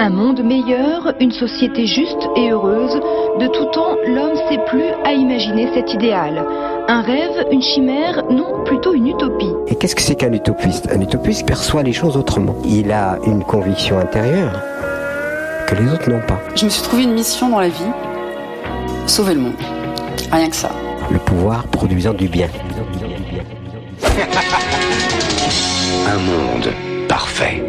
Un monde meilleur, une société juste et heureuse, de tout temps l'homme sait plus à imaginer cet idéal. Un rêve, une chimère, non, plutôt une utopie. Et qu'est-ce que c'est qu'un utopiste Un utopiste perçoit les choses autrement. Il a une conviction intérieure que les autres n'ont pas. Je me suis trouvé une mission dans la vie, sauver le monde. Rien que ça. Le pouvoir produisant du bien. Un monde parfait.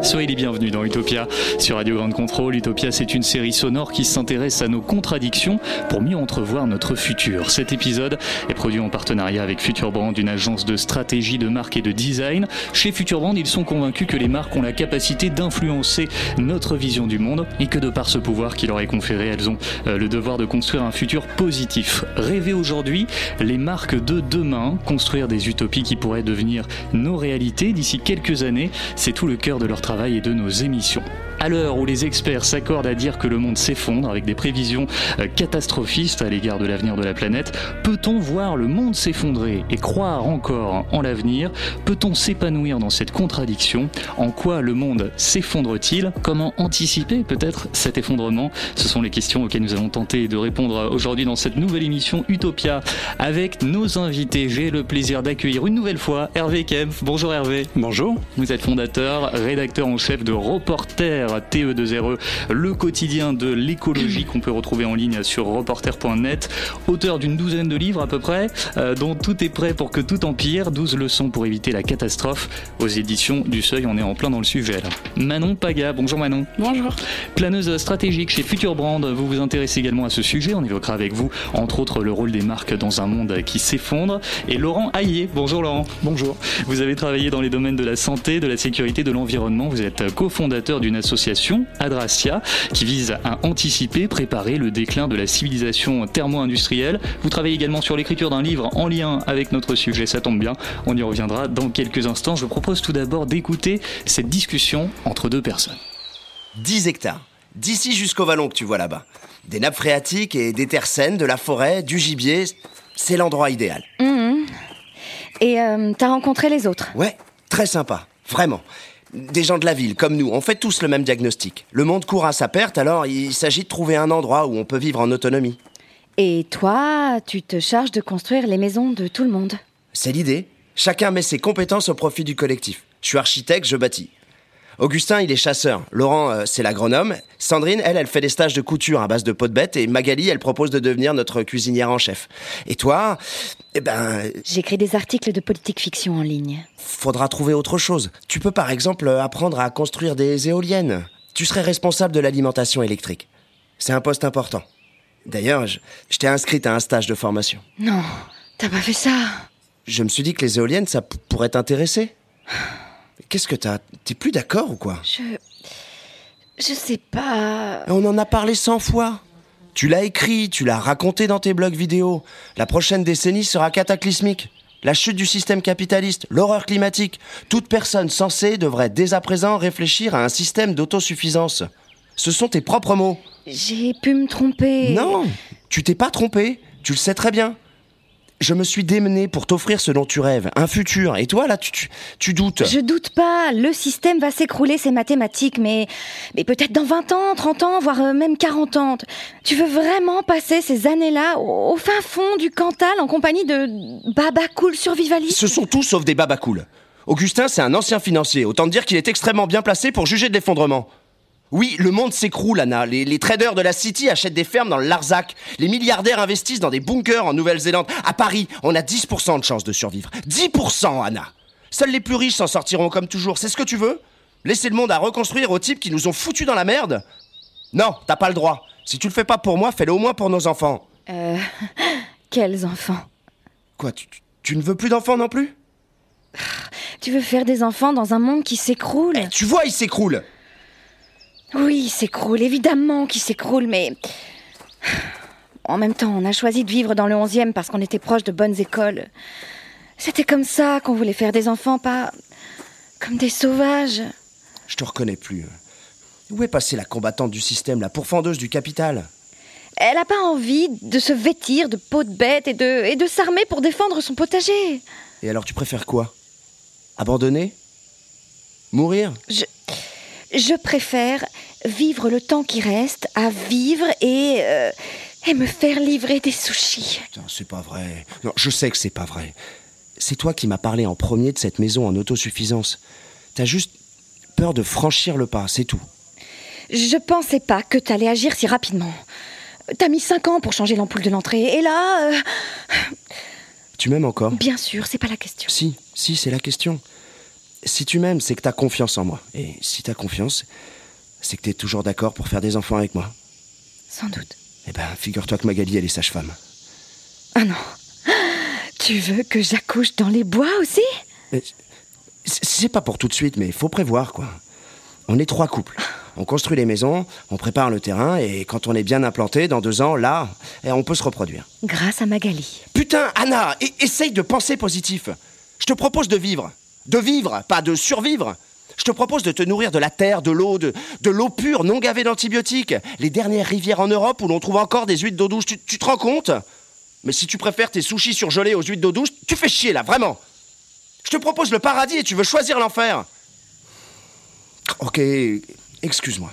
Soyez les bienvenus dans Utopia sur Radio Grande Contrôle. Utopia, c'est une série sonore qui s'intéresse à nos contradictions pour mieux entrevoir notre futur. Cet épisode est produit en partenariat avec Futurbrand, une agence de stratégie de marque et de design. Chez Futurbrand, ils sont convaincus que les marques ont la capacité d'influencer notre vision du monde et que de par ce pouvoir qui leur est conféré, elles ont euh, le devoir de construire un futur positif. Rêver aujourd'hui, les marques de demain, construire des utopies qui pourraient devenir nos réalités d'ici quelques années, c'est tout le cœur de leur travail et de nos émissions. À l'heure où les experts s'accordent à dire que le monde s'effondre avec des prévisions euh, catastrophistes à l'égard de l'avenir de la planète, peut-on voir le monde s'effondrer et croire encore en l'avenir? Peut-on s'épanouir dans cette contradiction? En quoi le monde s'effondre-t-il? Comment anticiper peut-être cet effondrement? Ce sont les questions auxquelles nous allons tenter de répondre aujourd'hui dans cette nouvelle émission Utopia avec nos invités. J'ai le plaisir d'accueillir une nouvelle fois Hervé Kempf. Bonjour Hervé. Bonjour. Vous êtes fondateur, rédacteur en chef de Reporter TE2RE, le quotidien de l'écologie qu'on peut retrouver en ligne sur reporter.net, auteur d'une douzaine de livres à peu près, euh, dont tout est prêt pour que tout empire, 12 leçons pour éviter la catastrophe aux éditions du Seuil, on est en plein dans le sujet là. Manon Paga, bonjour Manon. Bonjour. Planeuse stratégique chez Futurbrand, vous vous intéressez également à ce sujet, on évoquera avec vous entre autres le rôle des marques dans un monde qui s'effondre. Et Laurent Hayé, bonjour Laurent. Bonjour. Vous avez travaillé dans les domaines de la santé, de la sécurité, de l'environnement, vous êtes cofondateur d'une association Adracia, qui vise à anticiper, préparer le déclin de la civilisation thermo-industrielle. Vous travaillez également sur l'écriture d'un livre en lien avec notre sujet, ça tombe bien, on y reviendra dans quelques instants. Je propose tout d'abord d'écouter cette discussion entre deux personnes. 10 hectares, d'ici jusqu'au vallon que tu vois là-bas. Des nappes phréatiques et des terres saines, de la forêt, du gibier, c'est l'endroit idéal. Mmh. Et euh, t'as rencontré les autres Ouais, très sympa, vraiment. Des gens de la ville, comme nous, on fait tous le même diagnostic. Le monde court à sa perte, alors il s'agit de trouver un endroit où on peut vivre en autonomie. Et toi, tu te charges de construire les maisons de tout le monde C'est l'idée. Chacun met ses compétences au profit du collectif. Je suis architecte, je bâtis. Augustin, il est chasseur. Laurent, euh, c'est l'agronome. Sandrine, elle, elle fait des stages de couture à base de peau de bête. Et Magali, elle propose de devenir notre cuisinière en chef. Et toi, eh ben... J'écris des articles de politique fiction en ligne. Faudra trouver autre chose. Tu peux par exemple apprendre à construire des éoliennes. Tu serais responsable de l'alimentation électrique. C'est un poste important. D'ailleurs, je, je t'ai inscrite à un stage de formation. Non, t'as pas fait ça. Je me suis dit que les éoliennes, ça pourrait t'intéresser. Qu'est-ce que t'as? T'es plus d'accord ou quoi? Je. Je sais pas. On en a parlé cent fois. Tu l'as écrit, tu l'as raconté dans tes blogs vidéo. La prochaine décennie sera cataclysmique. La chute du système capitaliste, l'horreur climatique. Toute personne censée devrait dès à présent réfléchir à un système d'autosuffisance. Ce sont tes propres mots. J'ai pu me tromper. Non, tu t'es pas trompé. Tu le sais très bien. Je me suis démené pour t'offrir ce dont tu rêves, un futur. Et toi, là, tu, tu, tu doutes. Je doute pas, le système va s'écrouler, c'est mathématique, mais, mais peut-être dans 20 ans, 30 ans, voire euh, même 40 ans. Tu veux vraiment passer ces années-là au, au fin fond du Cantal en compagnie de Baba Cool survivaliste? Ce sont tous sauf des babacools. Augustin, c'est un ancien financier. Autant dire qu'il est extrêmement bien placé pour juger de l'effondrement. Oui, le monde s'écroule, Anna. Les, les traders de la City achètent des fermes dans le Larzac. Les milliardaires investissent dans des bunkers en Nouvelle-Zélande. À Paris, on a 10% de chance de survivre. 10%, Anna Seuls les plus riches s'en sortiront comme toujours. C'est ce que tu veux? Laisser le monde à reconstruire aux types qui nous ont foutus dans la merde? Non, t'as pas le droit. Si tu le fais pas pour moi, fais-le au moins pour nos enfants. Euh. Quels enfants? Quoi, tu, tu- tu ne veux plus d'enfants non plus? Tu veux faire des enfants dans un monde qui s'écroule? Eh, Tu vois, il s'écroule Oui, il s'écroule, évidemment qu'il s'écroule, mais. En même temps, on a choisi de vivre dans le 11e parce qu'on était proche de bonnes écoles. C'était comme ça qu'on voulait faire des enfants, pas. comme des sauvages. Je te reconnais plus. Où est passée la combattante du système, la pourfendeuse du capital? Elle n'a pas envie de se vêtir de peau de bête et de, et de s'armer pour défendre son potager. Et alors tu préfères quoi? Abandonner? Mourir? Je. Je préfère vivre le temps qui reste à vivre et. euh, et me faire livrer des sushis. Putain, c'est pas vrai. Non, je sais que c'est pas vrai. C'est toi qui m'as parlé en premier de cette maison en autosuffisance. T'as juste peur de franchir le pas, c'est tout. Je pensais pas que t'allais agir si rapidement. T'as mis cinq ans pour changer l'ampoule de l'entrée, et là. euh, Tu m'aimes encore? Bien sûr, c'est pas la question. Si, si, c'est la question. Si tu m'aimes, c'est que t'as confiance en moi. Et si t'as confiance, c'est que t'es toujours d'accord pour faire des enfants avec moi. Sans doute. Eh ben, figure-toi que Magali, elle est sage-femme. Ah non. Tu veux que j'accouche dans les bois aussi? C'est pas pour tout de suite, mais il faut prévoir, quoi. On est trois couples. On construit les maisons, on prépare le terrain, et quand on est bien implanté, dans deux ans, là, eh, on peut se reproduire. Grâce à Magali. Putain, Anna, essaye de penser positif. Je te propose de vivre. De vivre, pas de survivre. Je te propose de te nourrir de la terre, de l'eau, de, l'eau pure, non gavée d'antibiotiques. Les dernières rivières en Europe où l'on trouve encore des huîtres d'eau douce. Tu, te rends compte? Mais si tu préfères tes sushis surgelés aux huîtres d'eau douce, tu fais chier là, vraiment. Je te propose le paradis et tu veux choisir l'enfer. Ok, excuse-moi.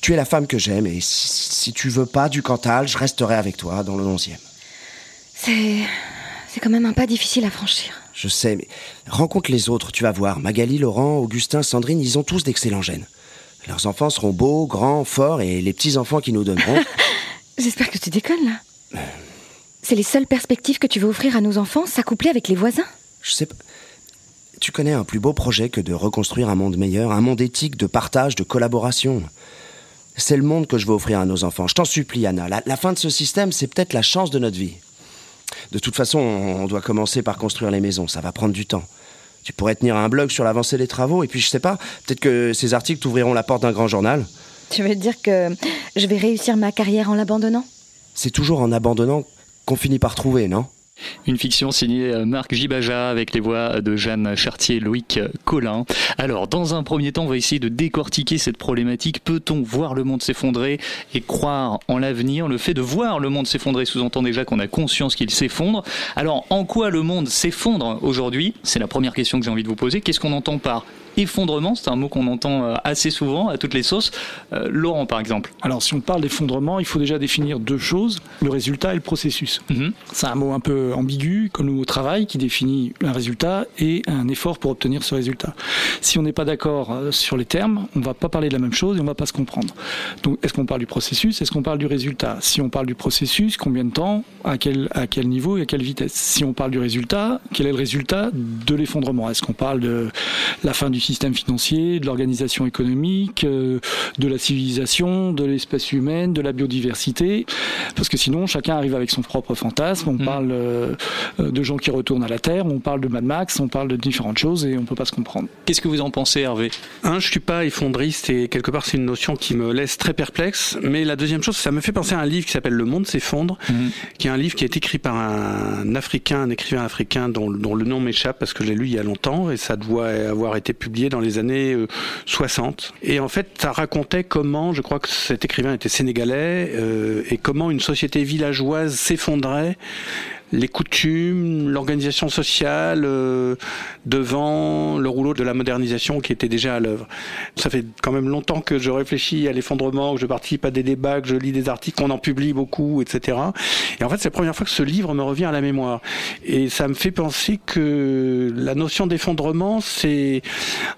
Tu es la femme que j'aime et si, si tu veux pas du Cantal, je resterai avec toi dans le 11e. C'est. C'est quand même un pas difficile à franchir. Je sais, mais rencontre les autres, tu vas voir. Magali, Laurent, Augustin, Sandrine, ils ont tous d'excellents gènes. Leurs enfants seront beaux, grands, forts, et les petits-enfants qu'ils nous donneront. J'espère que tu déconnes là. C'est les seules perspectives que tu veux offrir à nos enfants, s'accoupler avec les voisins? Je sais pas. Tu connais un plus beau projet que de reconstruire un monde meilleur, un monde éthique, de partage, de collaboration. C'est le monde que je veux offrir à nos enfants. Je t'en supplie, Anna. La, la fin de ce système, c'est peut-être la chance de notre vie. De toute façon, on doit commencer par construire les maisons. Ça va prendre du temps. Tu pourrais tenir un blog sur l'avancée des travaux, et puis je sais pas, peut-être que ces articles t'ouvriront la porte d'un grand journal. Tu veux dire que je vais réussir ma carrière en l'abandonnant? C'est toujours en abandonnant qu'on finit par trouver, non? Une fiction signée euh, Marc Gibaja avec les voix de Jeanne Chartier Loïc Collin. Alors, dans un premier temps, on va essayer de décortiquer cette problématique. Peut-on voir le monde s'effondrer et croire en l'avenir? Le fait de voir le monde s'effondrer sous-entend déjà qu'on a conscience qu'il s'effondre. Alors, en quoi le monde s'effondre aujourd'hui? C'est la première question que j'ai envie de vous poser. Qu'est-ce qu'on entend par effondrement C'est un mot qu'on entend euh, assez souvent à toutes les sauces. Euh, Laurent, par exemple. Alors, si on parle d'effondrement, il faut déjà définir deux choses le résultat et le processus. Mhm. C'est un mot un peu ambigu, comme le mot travail, qui définit un résultat et un effort pour obtenir ce résultat. Si on n'est pas d'accord euh, sur les termes, on va pas parler de la même chose et on va pas se comprendre. Donc, est-ce qu'on parle du processus? Est-ce qu'on parle du résultat? Si on parle du processus, combien de temps? À quel, à quel niveau et à quelle vitesse? Si on parle du résultat, quel est le résultat de l'effondrement? Est-ce qu'on parle de la fin du système financier, de l'organisation économique, euh, de la civilisation, de l'espèce humaine, de la biodiversité Parce que sinon, chacun arrive avec son propre fantasme. On Mhm. parle euh, de gens qui retournent à la Terre, on parle de Mad Max, on parle de différentes choses et on peut pas se comprendre. Qu'est-ce que vous en pensez, Hervé? Un, je suis pas effondriste et quelque part c'est une notion qui me laisse très perplexe. Mais la deuxième chose, ça me fait penser à un livre qui s'appelle Le Monde s'effondre, Mhm. qui est un livre qui est écrit par un Africain, un écrivain africain dont, dont le nom m'échappe parce que je l'ai lu il y a longtemps et ça doit avoir été publié dans les années euh, 60. Et en fait, ça racontait comment, je crois que cet écrivain était sénégalais, euh, et comment une société villageoise s'effondrait les coutumes, l'organisation sociale euh, devant le rouleau de la modernisation qui était déjà à l'œuvre. Ça fait quand même longtemps que je réfléchis à l'effondrement, que je participe à des débats, que je lis des articles, qu'on en publie beaucoup, etc. Et en fait, c'est la première fois que ce livre me revient à la mémoire. Et ça me fait penser que la notion d'effondrement, c'est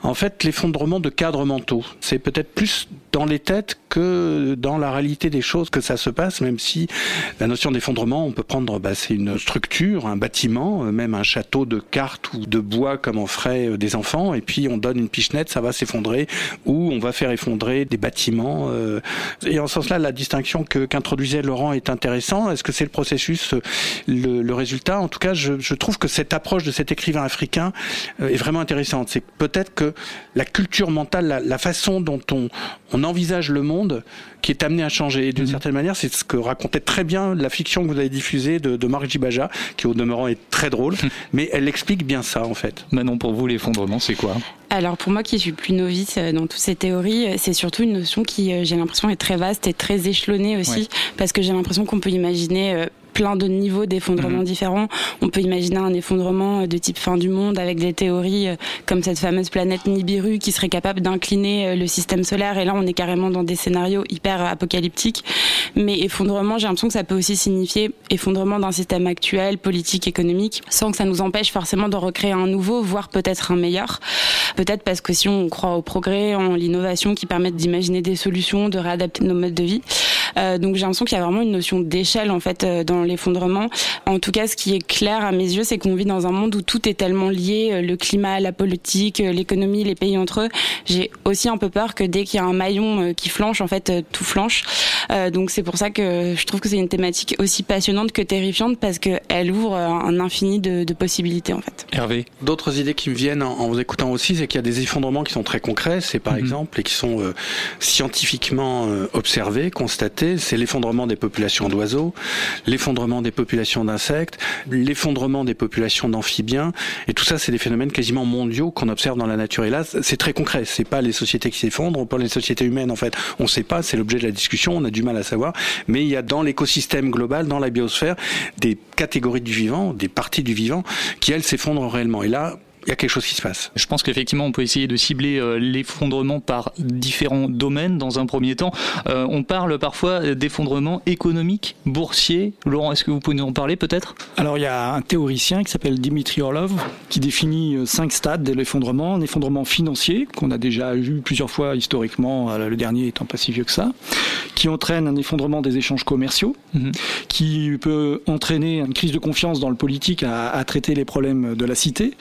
en fait l'effondrement de cadres mentaux. C'est peut-être plus dans les têtes que dans la réalité des choses que ça se passe, même si la notion d'effondrement, on peut prendre, bah, c'est une structure, un bâtiment, euh, même un château de cartes ou de bois comme on ferait euh, des enfants, et puis on donne une pichenette, ça va s'effondrer, ou on va faire effondrer des bâtiments. Euh. Et en ce sens-là, la distinction que qu'introduisait Laurent est intéressant. Est-ce que c'est le processus, le, le, résultat? En tout cas, je, je, trouve que cette approche de cet écrivain africain est vraiment intéressante. C'est peut-être que la culture mentale, la, la façon dont on, on envisage le monde qui est amené à changer. Et d'une mhm. certaine manière, c'est ce que racontait très bien la fiction que vous avez diffusée de, de Marc Jibaja, qui au demeurant est très drôle, mais elle explique bien ça en fait. Manon, pour vous, l'effondrement, c'est quoi? Alors pour moi qui suis plus novice euh, dans toutes ces théories, euh, c'est surtout une notion qui, euh, j'ai l'impression, est très vaste et très échelonnée aussi, parce que j'ai l'impression qu'on peut imaginer plein de niveaux d'effondrement mhm. différents. On peut imaginer un effondrement de type fin du monde avec des théories euh, comme cette fameuse planète Nibiru qui serait capable d'incliner euh, le système solaire. Et là, on est carrément dans des scénarios hyper apocalyptiques. Mais effondrement, j'ai l'impression que ça peut aussi signifier effondrement d'un système actuel, politique, économique, sans que ça nous empêche forcément de recréer un nouveau, voire peut-être un meilleur. Peut-être parce que si on croit au progrès, en l'innovation qui permettent d'imaginer des solutions, de réadapter nos modes de vie. Euh, donc j'ai l'impression qu'il y a vraiment une notion d'échelle en fait dans l'effondrement. En tout cas, ce qui est clair à mes yeux, c'est qu'on vit dans un monde où tout est tellement lié, euh, le climat, la politique, euh, l'économie, les pays entre eux. J'ai aussi un peu peur que dès qu'il y a un maillon euh, qui flanche, en fait, tout flanche. donc c'est pour ça que je trouve que c'est une thématique aussi passionnante que terrifiante parce qu'elle ouvre un infini de, de, possibilités en fait. Hervé D'autres idées qui me viennent en, vous écoutant aussi, c'est qu'il y a des effondrements qui sont très concrets, c'est par mhm. exemple, et qui sont scientifiquement observés, constatés, c'est l'effondrement des populations d'oiseaux, l'effondrement l'effondrement des populations d'insectes, l'effondrement des populations d'amphibiens, et tout ça, c'est des phénomènes quasiment mondiaux qu'on observe dans la nature. Et là, c'est très concret. C'est pas les sociétés qui s'effondrent, pas les sociétés humaines en fait. On sait pas, c'est l'objet de la discussion, on a du mal à savoir. Mais il y a dans l'écosystème global, dans la biosphère, des catégories du vivant, des parties du vivant qui elles s'effondrent réellement. Et là, il y a quelque chose qui se passe. Je pense qu'effectivement, on peut essayer de cibler euh, l'effondrement par différents domaines dans un premier temps. Euh, on parle parfois d'effondrement économique, boursier. Laurent, est-ce que vous pouvez nous en parler peut-être? Alors, il y a un théoricien qui s'appelle Dimitri Orlov qui définit euh, cinq stades de l'effondrement. Un effondrement financier, qu'on a déjà vu plusieurs fois historiquement, le dernier étant pas si vieux que ça, qui entraîne un effondrement des échanges commerciaux, mhm. qui peut entraîner une crise de confiance dans le politique à, à traiter les problèmes de la cité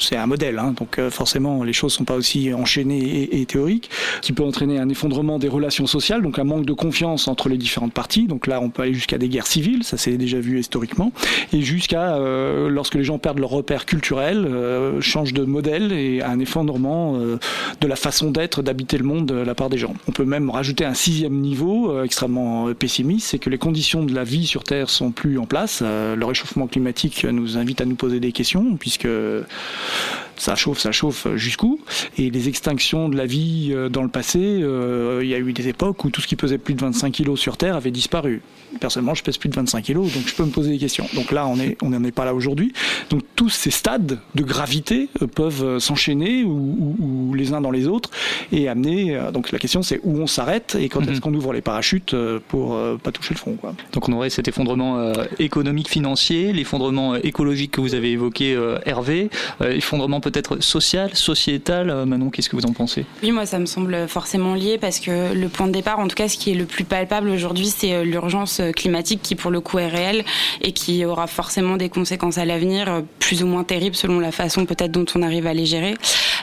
c'est un modèle, hein, donc euh, forcément les choses sont pas aussi enchaînées et, théoriques, qui peut entraîner un effondrement des relations sociales, donc un manque de confiance entre les différentes parties. Donc là, on peut aller jusqu'à des guerres civiles, ça s'est déjà vu historiquement, et jusqu'à euh, lorsque les gens perdent leur repère culturel, euh, changent de modèle et un effondrement de la façon d'être, d'habiter le monde de la part des gens. On peut même rajouter un sixième niveau extrêmement pessimiste, c'est que les conditions de la vie sur Terre sont plus en place. le réchauffement climatique nous invite à nous poser des questions, puisque ça chauffe, ça chauffe jusqu'où? Et les extinctions de la vie euh, dans le passé, euh, il y a eu des époques où tout ce qui pesait plus de 25 kilos sur Terre avait disparu. Personnellement, je pèse plus de 25 kilos, donc je peux me poser des questions. Donc là, on on n'en est pas là aujourd'hui. Donc tous ces stades de gravité euh, peuvent s'enchaîner ou, les uns dans les autres et amener. Donc la question, c'est où on s'arrête et quand mhm. est-ce qu'on ouvre les parachutes pour pas toucher le fond. Quoi. Donc on aurait cet effondrement économique, financier, l'effondrement écologique que vous avez évoqué, Hervé, effondrement peut-être social, sociétal. Euh, Manon, qu'est-ce que vous en pensez? Oui, moi, ça me semble forcément lié parce que le point de départ, en tout cas, ce qui est le plus palpable aujourd'hui, c'est euh, l'urgence euh, climatique qui, pour le coup, est réelle et qui aura forcément des conséquences à l'avenir, plus ou moins terribles selon la façon peut-être dont on arrive à les gérer.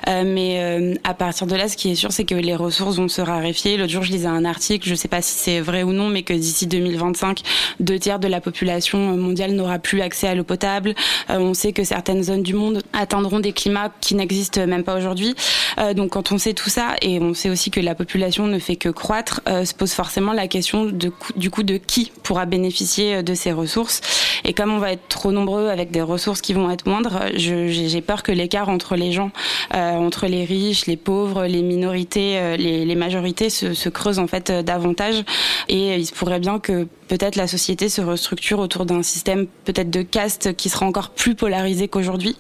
mais à partir de là, ce qui est sûr, c'est que les ressources vont se raréfier. L'autre jour, je lisais un article, je ne sais pas si c'est vrai ou non, mais que d'ici 2025, deux tiers de la population mondiale n'aura plus accès à l'eau potable. on sait que certaines zones du monde atteindront des climats qui n'existe même pas aujourd'hui. Euh, donc quand on sait tout ça et on sait aussi que la population ne fait que croître, euh, se pose forcément la question de, du coup de qui pourra bénéficier euh, de ces ressources. Et comme on va être trop nombreux avec des ressources qui vont être moindres, j'ai peur que l'écart entre les gens entre les riches, les pauvres, les minorités, les, les majorités se, se, creusent en fait davantage. Et il se pourrait bien que peut-être la société se restructure autour d'un système peut-être de caste qui sera encore plus polarisé qu'aujourd'hui.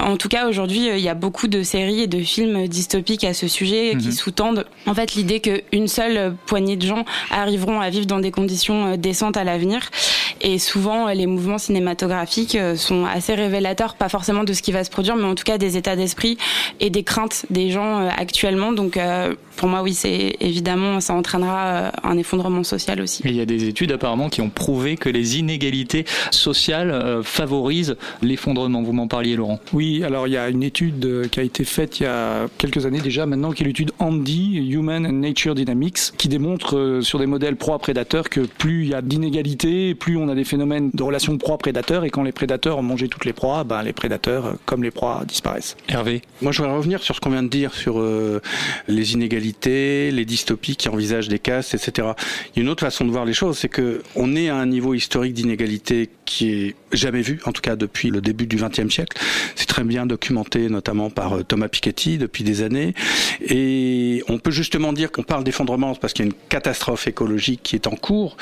En tout cas, aujourd'hui, il y a beaucoup de séries et de films dystopiques à ce sujet qui mhm. sous-tendent en fait l'idée qu'une seule poignée de gens arriveront à vivre dans des conditions décentes à l'avenir. Et souvent, les mouvements cinématographiques sont assez révélateurs, pas forcément de ce qui va se produire, mais en tout cas des états d'esprit et des craintes des gens actuellement. Donc, pour moi, oui, c'est évidemment, ça entraînera un effondrement social aussi. il y a des études apparemment qui ont prouvé que les inégalités sociales euh, favorisent l'effondrement. Vous m'en parliez, Laurent. Oui, alors il y a une étude euh, qui a été faite il y a quelques années déjà, maintenant, qui est l'étude Andy, Human and Nature Dynamics, qui démontre euh, sur des modèles proie-prédateurs que plus il y a d'inégalités, plus on a des phénomènes de relations proie-prédateur, et quand les prédateurs ont mangé toutes les proies, ben, les prédateurs, comme les proies, disparaissent. Hervé Moi, je voudrais revenir sur ce qu'on vient de dire sur les inégalités les dystopies qui envisagent des castes, etc. Il y a une autre façon de voir les choses, c'est que on est à un niveau historique d'inégalité qui est jamais vu, en tout cas depuis le début du XXe siècle. C'est très bien documenté, notamment par euh, Thomas Piketty depuis des années. Et on peut justement dire qu'on parle d'effondrement parce qu'il y a une catastrophe écologique qui est en cours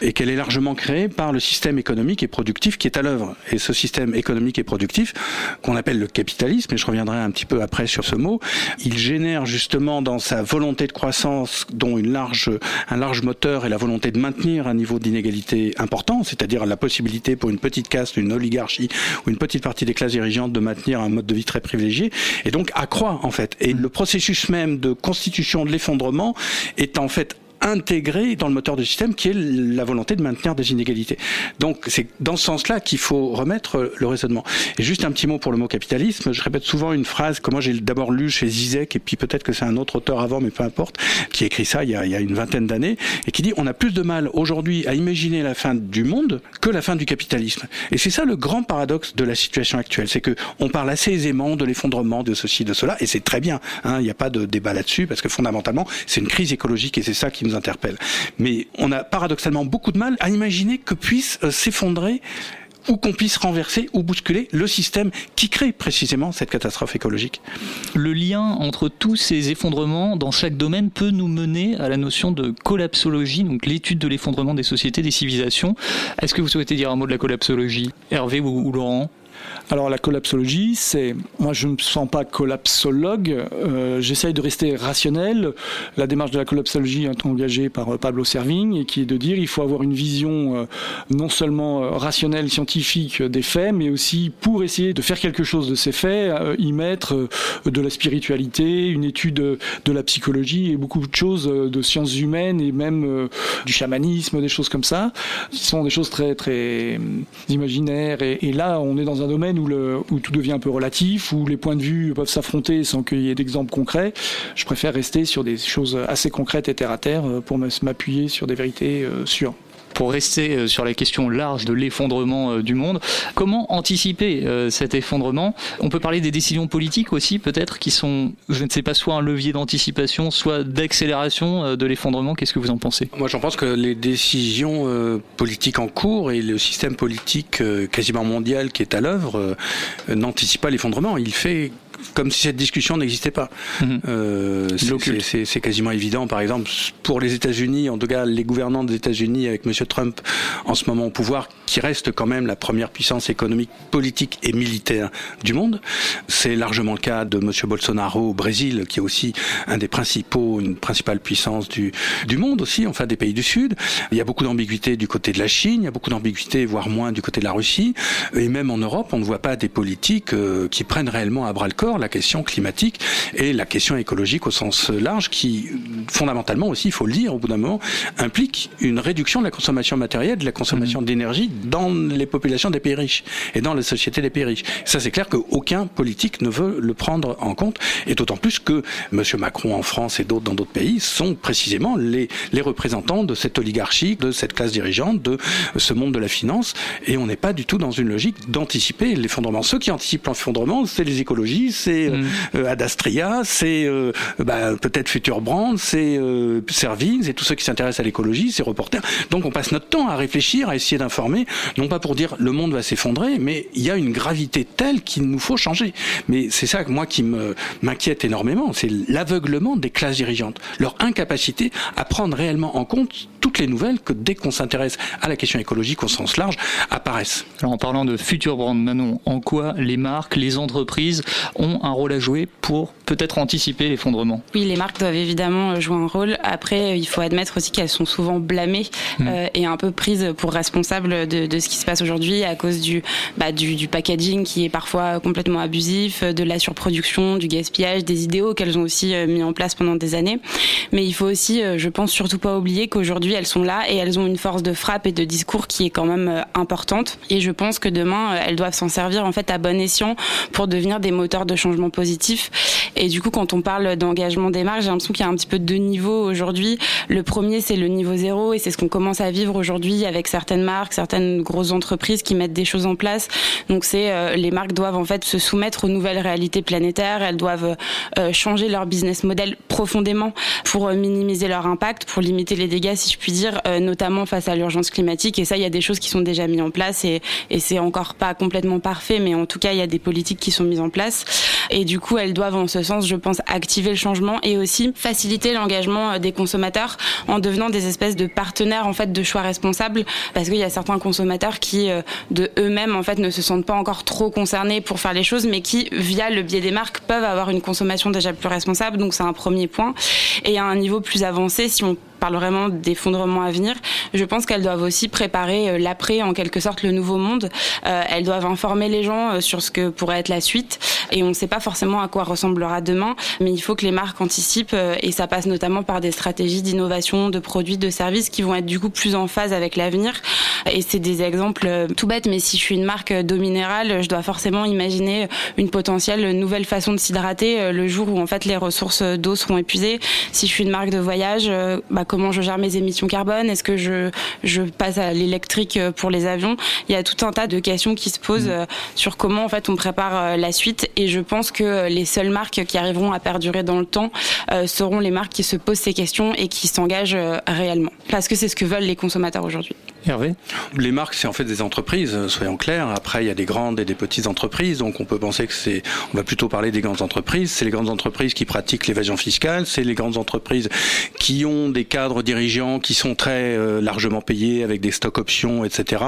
et qu'elle est largement créée par le système économique et productif qui est à l'œuvre. Et ce système économique et productif, qu'on appelle le capitalisme, et je reviendrai un petit peu après sur ce mot, il génère justement dans sa volonté de croissance, dont une large, un large moteur est la volonté de maintenir un niveau d'inégalité important, c'est-à-dire la possibilité pour une petite caste, une oligarchie ou une petite partie des classes dirigeantes de maintenir un mode de vie très privilégié, et donc accroît en fait. Et le processus même de constitution de l'effondrement est en fait intégré dans le moteur du système qui est la volonté de maintenir des inégalités. Donc c'est dans ce sens-là qu'il faut remettre le raisonnement. Et juste un petit mot pour le mot capitalisme. Je répète souvent une phrase que moi j'ai d'abord lue chez Zizek et puis peut-être que c'est un autre auteur avant, mais peu importe, qui écrit ça il y a, une vingtaine d'années et qui dit on a plus de mal aujourd'hui à imaginer la fin du monde que la fin du capitalisme. Et c'est ça le grand paradoxe de la situation actuelle, c'est que on parle assez aisément de l'effondrement de ceci, de cela, et c'est très bien. Hein, il n'y a pas de débat là-dessus parce que fondamentalement c'est une crise écologique et c'est ça qui nous interpelle. Mais on a paradoxalement beaucoup de mal à imaginer que puisse euh, s'effondrer ou qu'on puisse renverser ou bousculer le système qui crée précisément cette catastrophe écologique. Le lien entre tous ces effondrements dans chaque domaine peut nous mener à la notion de collapsologie, donc l'étude de l'effondrement des sociétés, des civilisations. Est-ce que vous souhaitez dire un mot de la collapsologie? Hervé ou Laurent? Alors la collapsologie, c'est, moi je ne me sens pas collapsologue, euh, j'essaye de rester rationnel. La démarche de la collapsologie est engagée par euh, Pablo Servigne et qui est de dire il faut avoir une vision euh, non seulement rationnelle, scientifique des faits, mais aussi pour essayer de faire quelque chose de ces faits, y mettre de la spiritualité, une étude de la psychologie et beaucoup de choses de sciences humaines et même du chamanisme, des choses comme ça, qui sont des choses très très imaginaires. Et, et là, on est dans un domaine où, tout devient un peu relatif, où les points de vue peuvent s'affronter sans qu'il y ait d'exemples concrets. Je préfère rester sur des choses assez concrètes et terre à terre euh, pour m'appuyer sur des vérités euh, sûres pour rester euh, sur la question large de l'effondrement euh, du monde, comment anticiper euh, cet effondrement? On peut parler des décisions politiques aussi, peut-être, qui sont, je ne sais pas, soit un levier d'anticipation, soit d'accélération de l'effondrement. Qu'est-ce que vous en pensez? Moi, j'en pense que les décisions politiques en cours et le système politique quasiment mondial qui est à l'œuvre n'anticipent pas l'effondrement. Il fait comme si cette discussion n'existait pas. Mhm. Euh, c'est quasiment évident. Par exemple, pour les États-Unis, en tout cas les gouvernants des États-Unis avec M. Trump en ce moment au pouvoir, qui reste quand même la première puissance économique, politique et militaire du monde. C'est largement le cas de M. Bolsonaro au Brésil, qui est aussi un des principaux, une principale puissance du, du monde aussi, enfin des pays du Sud. Il y a beaucoup d'ambiguïté du côté de la Chine, il y a beaucoup d'ambiguïté, voire moins du côté de la Russie. Et même en Europe, on ne voit pas des politiques euh, qui prennent réellement à bras le corps la question climatique et la question écologique au sens large, qui fondamentalement aussi, il faut le dire, au bout d'un moment, implique une réduction de la consommation matérielle, de la consommation mmh. d'énergie dans les populations des pays riches et dans les sociétés des pays riches. Ça, c'est clair qu'aucun politique ne veut le prendre en compte, et d'autant plus que M. Macron en France et d'autres dans d'autres pays sont précisément les, les représentants de cette oligarchie, de cette classe dirigeante, de ce monde de la finance, et on n'est pas du tout dans une logique d'anticiper l'effondrement. Ceux qui anticipent l'effondrement, c'est les écologistes, c'est mm. Adastria, c'est bah, peut-être Future Brand, c'est Servins et tous ceux qui s'intéressent à l'écologie, c'est Reporters. Donc on passe notre temps à réfléchir, à essayer d'informer, non pas pour dire le monde va s'effondrer, mais il y a une gravité telle qu'il nous faut changer. Mais c'est ça moi qui m'inquiète énormément, c'est l'aveuglement des classes dirigeantes, leur incapacité à prendre réellement en compte toutes les nouvelles que dès qu'on s'intéresse à la question écologique au sens large apparaissent. Alors en parlant de future brand Manon, en quoi les marques, les entreprises ont un rôle à jouer pour peut-être anticiper l'effondrement Oui, les marques doivent évidemment jouer un rôle. Après, il faut admettre aussi qu'elles sont souvent blâmées hmm. euh, et un peu prises pour responsables de, de ce qui se passe aujourd'hui à cause du, bah, du, du, packaging qui est parfois complètement abusif, de la surproduction, du gaspillage, des idéaux qu'elles ont aussi euh, mis en place pendant des années. Mais il faut aussi, euh, je pense, surtout pas oublier qu'aujourd'hui elles sont là et elles ont une force de frappe et de discours qui est quand même euh, importante. Et je pense que demain elles doivent s'en servir en fait à bon escient pour devenir des moteurs de changement positif. Et du coup, quand on parle d'engagement des marques, j'ai l'impression qu'il y a un petit peu deux niveaux aujourd'hui. Le premier, c'est le niveau zéro et c'est ce qu'on commence à vivre aujourd'hui avec certaines marques, certaines grosses entreprises qui mettent des choses en place. Donc c'est les marques doivent en fait se soumettre aux nouvelles réalités planétaires. Elles doivent changer leur business model profondément pour minimiser leur impact, pour limiter les dégâts, si je puis dire, euh, notamment face à l'urgence climatique. Et ça, il y a des choses qui sont déjà mises en place et, et c'est encore pas complètement parfait, mais en tout cas, il y a des politiques qui sont mises en place. Et du coup, elles doivent, en ce sens, je pense, activer le changement et aussi faciliter l'engagement euh, des consommateurs en devenant des espèces de partenaires en fait de choix responsables, parce qu'il y a certains consommateurs qui, euh, de eux-mêmes, en fait, ne se sentent pas encore trop concernés pour faire les choses, mais qui, via le biais des marques, peuvent avoir une consommation déjà plus responsable. Donc, c'est un premier point. Et à un niveau plus avancé, si on parle vraiment d'effondrement à venir. Je pense qu'elles doivent aussi préparer euh, l'après, en quelque sorte, le nouveau monde. Euh, elles doivent informer les gens euh, sur ce que pourrait être la suite. Et on ne sait pas forcément à quoi ressemblera demain, mais il faut que les marques anticipent. Et ça passe notamment par des stratégies d'innovation, de produits, de services qui vont être du coup plus en phase avec l'avenir. Et c'est des exemples tout bêtes, mais si je suis une marque d'eau minérale, je dois forcément imaginer une potentielle nouvelle façon de s'hydrater le jour où en fait les ressources d'eau seront épuisées. Si je suis une marque de voyage, bah, comment je gère mes émissions carbone Est-ce que je, je passe à l'électrique euh, pour les avions Il y a tout un tas de questions qui se posent mmh. euh, sur comment en fait on prépare euh, la suite et je pense que les seules marques qui arriveront à perdurer dans le temps seront les marques qui se posent ces questions et qui s'engagent réellement parce que c'est ce que veulent les consommateurs aujourd'hui. Hervé Les marques, c'est en fait des entreprises, soyons clairs. Après, il y a des grandes et des petites entreprises, donc on peut penser que c'est, on va plutôt parler des grandes entreprises. C'est les grandes entreprises qui pratiquent l'évasion fiscale, c'est les grandes entreprises qui ont des cadres dirigeants qui sont très euh, largement payés avec des stocks options, etc.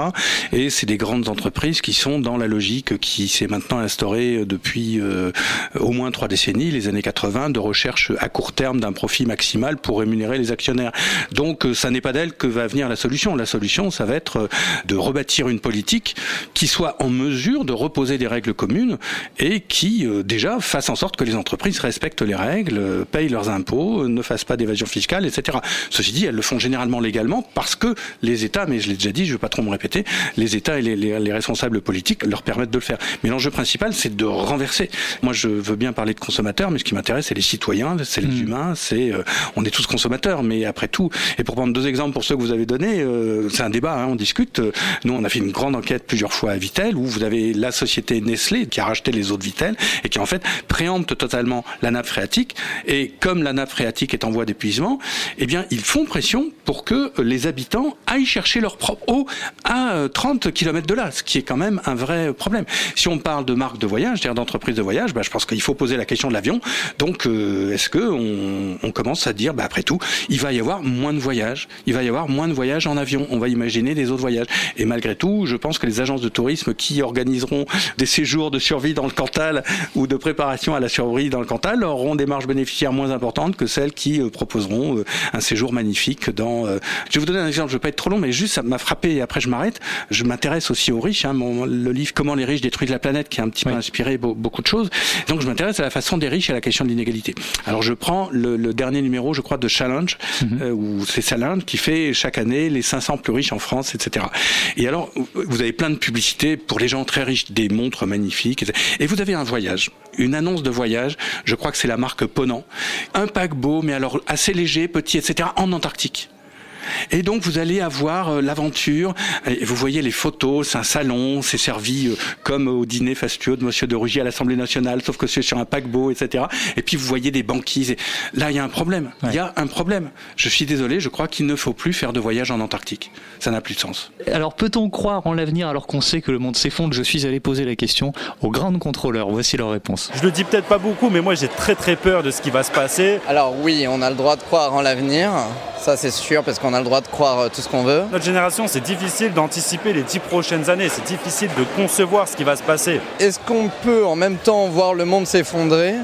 Et c'est des grandes entreprises qui sont dans la logique qui s'est maintenant instaurée depuis euh, au moins trois décennies, les années 80, de recherche à court terme d'un profit maximal pour rémunérer les actionnaires. Donc, euh, ça n'est pas d'elle que va venir la solution. La solution, ça va être euh, de rebâtir une politique qui soit en mesure de reposer des règles communes et qui euh, déjà fasse en sorte que les entreprises respectent les règles, euh, payent leurs impôts, ne fassent pas d'évasion fiscale, etc. Ceci dit, elles le font généralement légalement parce que les États, mais je l'ai déjà dit, je ne vais pas trop me répéter, les États et les, les, responsables politiques leur permettent de le faire. Mais l'enjeu principal, c'est de renverser. Moi, je veux bien parler de consommateurs, mais ce qui m'intéresse, c'est les citoyens, c'est les mmh. humains, c'est on est tous consommateurs, mais après tout. Et pour prendre deux exemples pour ceux que vous avez donnés, c'est un Hein, on discute. Nous, on a fait une grande enquête plusieurs fois à Vitel, où vous avez la société Nestlé qui a racheté les autres Vitel et qui en fait préempte totalement la nappe phréatique. Et comme la nappe phréatique est en voie d'épuisement, eh bien, ils font pression pour que les habitants aillent chercher leur propre eau à 30 euh, km de là, ce qui est quand même un vrai problème. Si on parle de marque de voyage, c'est-à-dire d'entreprise de voyage, bah, je pense qu'il faut poser la question de l'avion. Donc, euh, est-ce que on, on, commence à dire, bah, après tout, il va y avoir moins de voyages, il va y avoir moins de voyages en avion. On va imaginer des autres voyages. Et malgré tout, je pense que les agences de tourisme qui organiseront des séjours de survie dans le Cantal ou de préparation à la survie dans le Cantal auront des marges bénéficiaires moins importantes que celles qui euh, proposeront euh, un séjour magnifique dans. Euh, je vais vous donner un exemple. Je ne vais pas être trop long, mais juste ça m'a frappé. Et après, je m'arrête. Je m'intéresse aussi aux riches. Hein, mon, le livre Comment les riches détruisent la planète, qui a un petit peu inspiré beaucoup de choses. Donc, je m'intéresse à la façon des riches et à la question de l'inégalité. Alors, je prends le, le, dernier numéro, je crois, de Challenge, mm-hmm. où c'est Challenge qui fait chaque année les 500 plus riches en France, etc. Et alors, vous avez plein de publicités pour les gens très riches, des montres magnifiques, et vous avez un voyage, une annonce de voyage, je crois que c'est la marque Ponant, un paquebot, mais alors assez léger, petit, etc., en Antarctique. Et donc vous allez avoir euh, l'aventure, et vous voyez les photos, c'est un salon, c'est servi euh, comme au dîner fastueux de Monsieur de Rugy à l'Assemblée nationale, sauf que c'est sur un paquebot, etc. Et puis vous voyez des banquises. Et là, il y a un problème. Il y a un problème. Je suis désolé, je crois qu'il ne faut plus faire de voyage en Antarctique. Ça n'a plus de sens. Alors peut-on croire en l'avenir alors qu'on sait que le monde s'effondre? Je suis allé poser la question aux grandes contrôleurs. Voici leur réponse. Je le dis peut-être pas beaucoup, mais moi j'ai très très peur de ce qui va se passer. Alors oui, on a le droit de croire en l'avenir. Ça c'est sûr parce qu'on a le droit de croire euh, tout ce qu'on veut. Notre génération, c'est difficile d'anticiper les dix prochaines années. C'est difficile de concevoir ce qui va se passer. Est-ce qu'on peut en même temps voir le monde s'effondrer?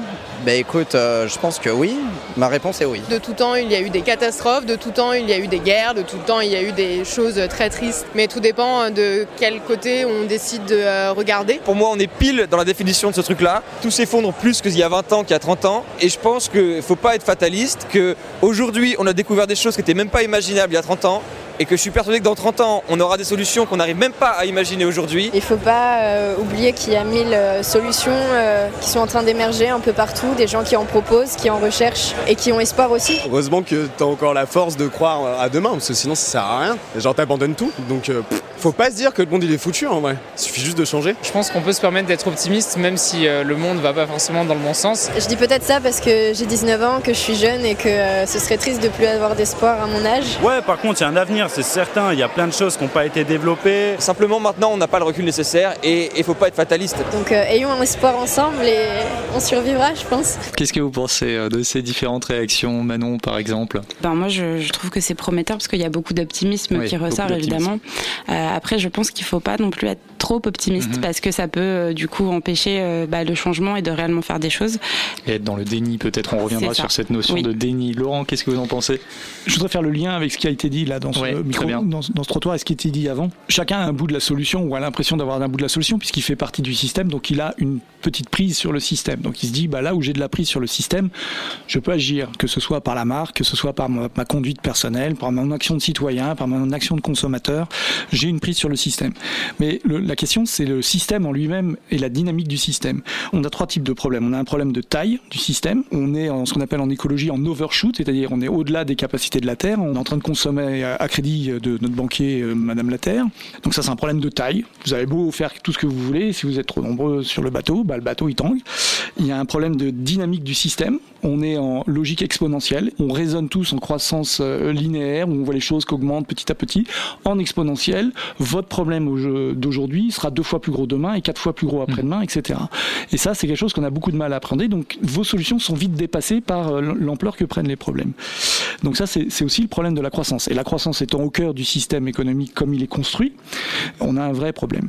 Ben écoute, euh, je pense que oui. Ma réponse est oui. De tout temps, il y a eu des catastrophes, de tout temps, il y a eu des guerres, de tout temps, il y a eu des choses très tristes. Mais tout dépend de quel côté on décide de euh, regarder. Pour moi, on est pile dans la définition de ce truc-là. Tout s'effondre plus qu'il y a 20 ans, qu'il y a 30 ans. Et je pense qu'il ne faut pas être fataliste, qu'aujourd'hui, on a découvert des choses qui n'étaient même pas imaginables il y a 30 ans et que je suis persuadé que dans 30 ans, on aura des solutions qu'on n'arrive même pas à imaginer aujourd'hui. Il ne faut pas euh, oublier qu'il y a mille euh, solutions euh, qui sont en train d'émerger un peu partout, des gens qui en proposent, qui en recherchent et qui ont espoir aussi. Heureusement que tu as encore la force de croire à demain, parce que sinon ça sert à rien. Les gens t'abandonnent tout. Donc faut pas se dire que le monde il est foutu en vrai. Il suffit juste de changer. Je pense qu'on peut se permettre d'être optimiste même si le monde va pas forcément dans le bon sens. Je dis peut-être ça parce que j'ai 19 ans, que je suis jeune et que ce serait triste de plus avoir d'espoir à mon âge. Ouais, par contre, il y a un avenir, c'est certain. Il y a plein de choses qui n'ont pas été développées. Simplement, maintenant, on n'a pas le recul nécessaire et il faut pas être fataliste. Donc, euh, ayons un espoir ensemble et on survivra, je pense. Qu'est-ce que vous pensez euh, de ces différentes réactions, Manon, par exemple? Ben, Moi, je, trouve que c'est prometteur parce qu'il y a beaucoup d'optimisme qui ressort, évidemment. Euh, après, je pense qu'il ne faut pas non plus être trop optimiste mhm. parce que ça peut, du coup, empêcher bah, le changement et de réellement faire des choses. Et être dans le déni, peut-être. On reviendra sur cette notion de déni. Laurent, qu'est-ce que vous en pensez? Je voudrais faire le lien avec ce qui a été dit là dans ce micro, dans, dans, ce trottoir et ce qui était dit avant. Chacun a un bout de la solution ou a l'impression d'avoir un bout de la solution puisqu'il fait partie du système, donc il a une petite prise sur le système. Donc il se dit, bah là où j'ai de la prise sur le système, je peux agir, que ce soit par la marque, que ce soit par ma, conduite personnelle, par mon action de citoyen, par mon action de consommateur, j'ai une prise sur le système. Mais la question, c'est le système en lui-même et la dynamique du système. On a trois types de problèmes. On a un problème de taille du système. On est en ce qu'on appelle en écologie en overshoot, c'est-à-dire on est au-delà des capacités de la Terre. On est en train de consommer à crédit de notre banquier euh, Madame la Terre. Donc ça c'est un problème de taille. Vous avez beau faire tout ce que vous voulez, si vous êtes trop nombreux sur le bateau, bah, le bateau il tangue. Il y a un problème de dynamique du système. On est en logique exponentielle. On raisonne tous en croissance euh, linéaire où on voit les choses qui augmentent petit à petit. En exponentielle, votre problème d'aujourd'hui sera deux fois plus gros demain et quatre fois plus gros après-demain, etc. Et ça c'est quelque chose qu'on a beaucoup de mal à appréhender. Donc vos solutions sont vite dépassées par euh, l'ampleur que prennent les problèmes. Donc ça c'est aussi le problème de la croissance. Et la croissance étant au cœur du système économique comme il est construit, on a un vrai problème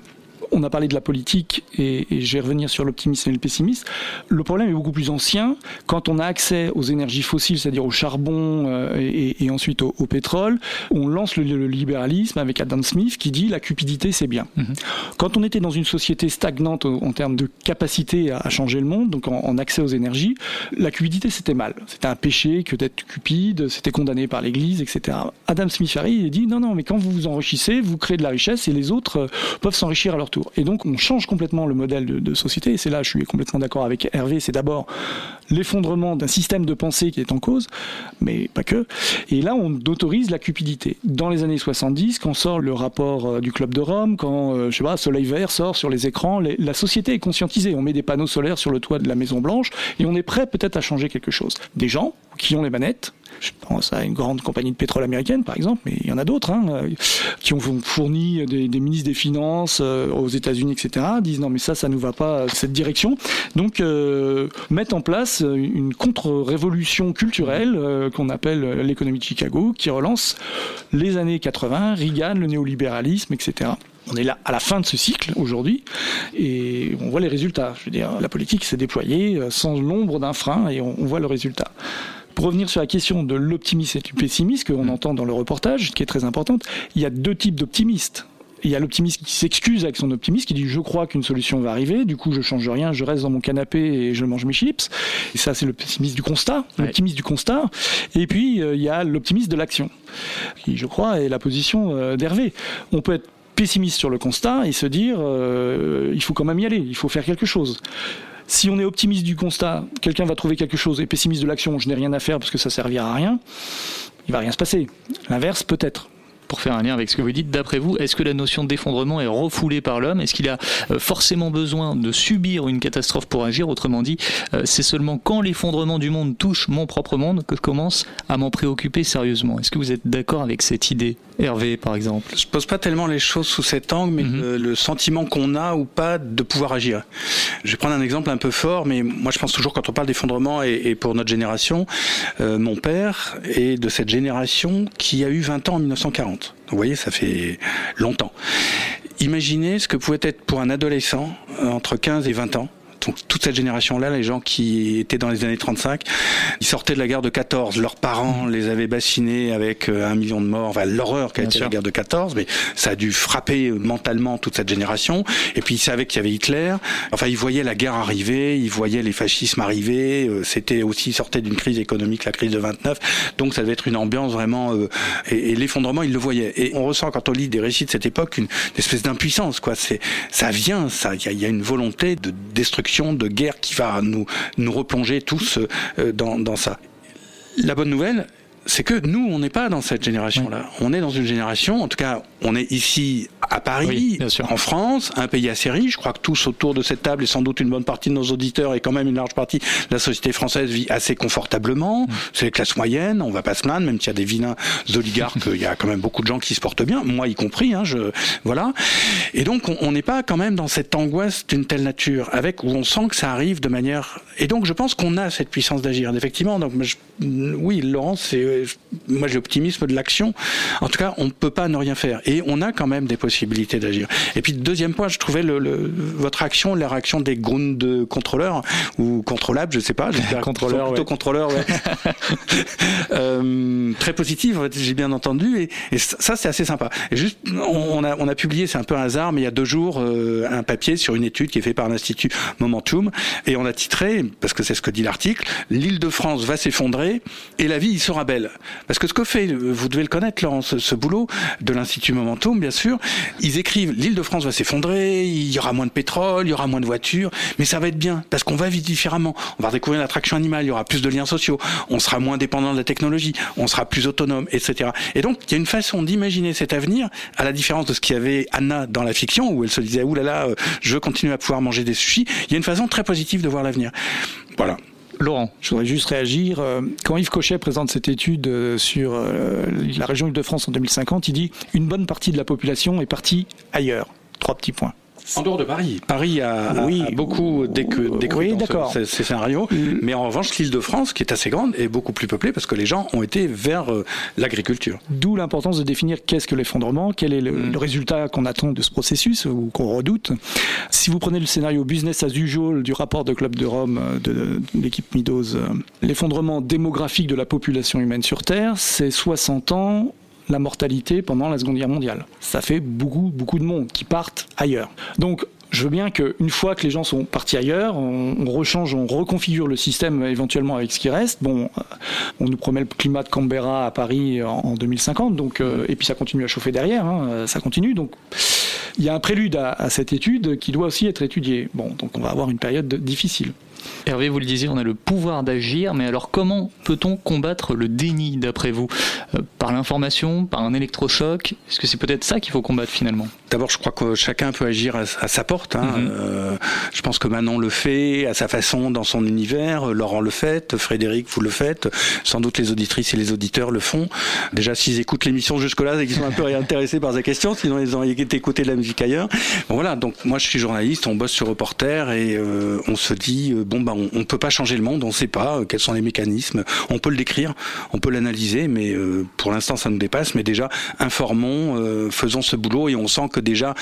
on a parlé de la politique et, je vais revenir sur l'optimisme et le pessimisme. Le problème est beaucoup plus ancien. Quand on a accès aux énergies fossiles, c'est-à-dire au charbon euh, et, ensuite au, pétrole, on lance le, libéralisme avec Adam Smith qui dit la cupidité c'est bien. Mhm. Quand on était dans une société stagnante en, termes de capacité à, changer le monde, donc en, accès aux énergies, la cupidité c'était mal. C'était un péché que d'être cupide, c'était condamné par l'Église, etc. Adam Smith arrive et dit non non mais quand vous vous enrichissez, vous créez de la richesse et les autres euh, peuvent s'enrichir à leur tour. Et donc on change complètement le modèle de, société, et c'est là je suis complètement d'accord avec Hervé, c'est d'abord l'effondrement d'un système de pensée qui est en cause, mais pas que. Et là on autorise la cupidité. Dans les années 70, quand sort le rapport euh, du Club de Rome, quand, euh, je sais pas, Soleil Vert sort sur les écrans, la société est conscientisée. On met des panneaux solaires sur le toit de la Maison Blanche, et on est prêt peut-être à changer quelque chose. Des gens qui ont les manettes, je pense à une grande compagnie de pétrole américaine, par exemple, mais il y en a d'autres, hein, euh, qui ont fourni des, ministres des Finances euh, aux États-Unis, etc., disent non, mais ça, ça nous va pas, cette direction. Donc, euh, mettre en place une contre-révolution culturelle qu'on appelle l'économie de Chicago, qui relance les années 80, Reagan, le néolibéralisme, etc. On est là à la fin de ce cycle aujourd'hui et on voit les résultats. Je veux dire, la politique s'est déployée sans l'ombre d'un frein et on voit le résultat. Pour revenir sur la question de l'optimisme et du pessimisme qu'on mm. entend dans le reportage, qui est très importante, il y a deux types d'optimistes. Il y a l'optimiste qui s'excuse avec son optimisme, qui dit je crois qu'une solution va arriver, du coup je change rien, je reste dans mon canapé et je mange mes chips. Et ça c'est le pessimiste du constat, l'optimiste du constat. Et puis euh, il y a l'optimiste de l'action, qui je crois est la position euh, d'Hervé. On peut être pessimiste sur le constat et se dire euh, il faut quand même y aller, il faut faire quelque chose. Si on est optimiste du constat, quelqu'un va trouver quelque chose, et pessimiste de l'action, je n'ai rien à faire parce que ça servira à rien. il va rien se passer. L'inverse peut-être pour faire un lien avec ce que vous dites, d'après vous, est-ce que la notion d'effondrement est refoulée par l'homme? Est-ce qu'il a euh, forcément besoin de subir une catastrophe pour agir? Autrement dit, euh, c'est seulement quand l'effondrement du monde touche mon propre monde que je commence à m'en préoccuper sérieusement. Est-ce que vous êtes d'accord avec cette idée? Hervé, par exemple Je pose pas tellement les choses sous cet angle, mais Mhm. le, le sentiment qu'on a ou pas de pouvoir agir. Je vais prendre un exemple un peu fort, mais moi je pense toujours quand on parle d'effondrement et, et pour notre génération, euh, mon père est de cette génération qui a eu 20 ans en 1940. Vous voyez, ça fait longtemps. Imaginez ce que pouvait être pour un adolescent entre 15 et 20 ans. Donc toute cette génération-là, les gens qui étaient dans les années 35, ils sortaient de la guerre de 14. Leurs parents les avaient bassinés avec euh, un million de morts. Enfin, l'horreur qu'a été la guerre de 14, mais ça a dû frapper euh, mentalement toute cette génération. Et puis ils savaient qu'il y avait Hitler. Enfin, ils voyaient la guerre arriver, ils voyaient les fascismes arriver. Euh, C'était aussi ils sortaient d'une crise économique, la crise de 29. Donc ça devait être une ambiance vraiment. euh, et et l'effondrement, ils le voyaient. Et on ressent quand on lit des récits de cette époque une, une espèce d'impuissance. Quoi, c'est ça vient, ça. Il y y a une volonté de destruction, de guerre qui va nous nous replonger tous euh, dans dans ça. La bonne nouvelle, c'est que nous, on n'est pas dans cette génération-là. On est dans une génération, en tout cas, on est ici à Paris, en France, un pays assez riche. Je crois que tous autour de cette table et sans doute une bonne partie de nos auditeurs et quand même une large partie de la société française vit assez confortablement. C'est les classes moyennes, on va pas se plaindre, même s'il y a des vilains oligarques, il y a quand même beaucoup de gens qui se portent bien, moi y compris. Hein, je, voilà. Et donc, on- n'est pas quand même dans cette angoisse d'une telle nature, avec où on sent que ça arrive de manière. Et donc, je pense qu'on a cette puissance d'agir. Effectivement, donc, je- oui, Laurent, c'est moi j'ai l'optimisme de l'action. En tout cas, on ne peut pas ne rien faire, et on a quand même des possibilités d'agir. Et puis, deuxième point, je trouvais le, le- votre action, la réaction des ground contrôleurs ou contrôlables, je sais pas, Contrôleurs, plutôt ouais. contrôleurs, ouais. Euh, très positive, j'ai bien entendu, et, et ça c'est assez sympa. Et juste, on, on a, on a publié, c'est un peu un hasard, mais il y a deux jours, euh, un papier sur une étude qui est faite par l'Institut Momentum, et on a titré, parce que c'est ce que dit l'article, l'île de France va s'effondrer et la vie y sera belle. Parce que ce que fait, vous devez le connaître, Laurent, ce, boulot de l'Institut Momentum, bien sûr, ils écrivent l'île de France va s'effondrer, il y aura moins de pétrole, il y aura moins de voitures, mais ça va être bien parce qu'on va vivre différemment. On va découvrir l'attraction animale, il y aura plus de liens sociaux, on sera moins dépendant de la technologie, on sera plus autonome, etc. Et donc, il y a une façon d'imaginer cet avenir, à la différence de ce qu'il y avait Anna dans la fiction, où elle se disait, oulala, là là, euh, je veux continuer à pouvoir manger des sushis. Il y a une façon très positive de voir l'avenir. Voilà. Laurent, je voudrais juste réagir. Euh, Quand Yves Cochet présente cette étude euh, sur euh, la région Île-de-France en 2050, il dit une bonne partie de la population est partie ailleurs. Trois petits points. En dehors de Paris. Paris a, a- Oui. a beaucoup décru, décru Oui, dans ce- d'accord. ces, ces scénarios. Mais en revanche, l'île de France, qui est assez grande, est beaucoup plus peuplée parce que les gens ont été vers euh, l'agriculture. D'où l'importance de définir qu'est-ce que l'effondrement, quel est le, le résultat qu'on attend de ce processus ou qu'on redoute. Si vous prenez le scénario business as usual du rapport de Club de Rome euh, de, de l'équipe Midos, euh, l'effondrement démographique de la population humaine sur Terre, c'est 60 ans la mortalité pendant la Seconde Guerre mondiale. Ça fait beaucoup, beaucoup de monde qui partent ailleurs. Donc, je veux bien qu'une fois que les gens sont partis ailleurs, on, rechange, on reconfigure le système éventuellement avec ce qui reste. Bon, euh, on nous promet le climat de Canberra à Paris en, en 2050, donc euh, et puis ça continue à chauffer derrière, hein, euh, ça continue. Donc, il y a un prélude à, à cette étude qui doit aussi être étudiée. Bon, donc on va avoir une période de- difficile. Hervé, vous le disiez, on a le pouvoir d'agir, mais alors comment peut-on combattre le déni d'après vous? Euh, Par l'information, par un électrochoc? Est-ce que c'est peut-être ça qu'il faut combattre finalement? D'abord, je crois que chacun peut agir à, à sa porte. hein. Mhm. Euh, je pense que Manon le fait à sa façon, dans son univers. Laurent le fait. Frédéric, vous le faites. Sans doute les auditrices et les auditeurs le font. Déjà, s'ils écoutent l'émission jusque-là, c'est qu'ils sont un peu intéressés par ces questions. Sinon, ils ont été écouter de la musique ailleurs. Bon, voilà. Donc, moi, je suis journaliste. On bosse sur Reporter et euh, on se dit euh, bon, bah, on, on peut pas changer le monde. On sait pas euh, quels sont les mécanismes. On peut le décrire, on peut l'analyser, mais euh, pour l'instant, ça nous dépasse. Mais déjà, informons, euh, faisons ce boulot et on sent que déjà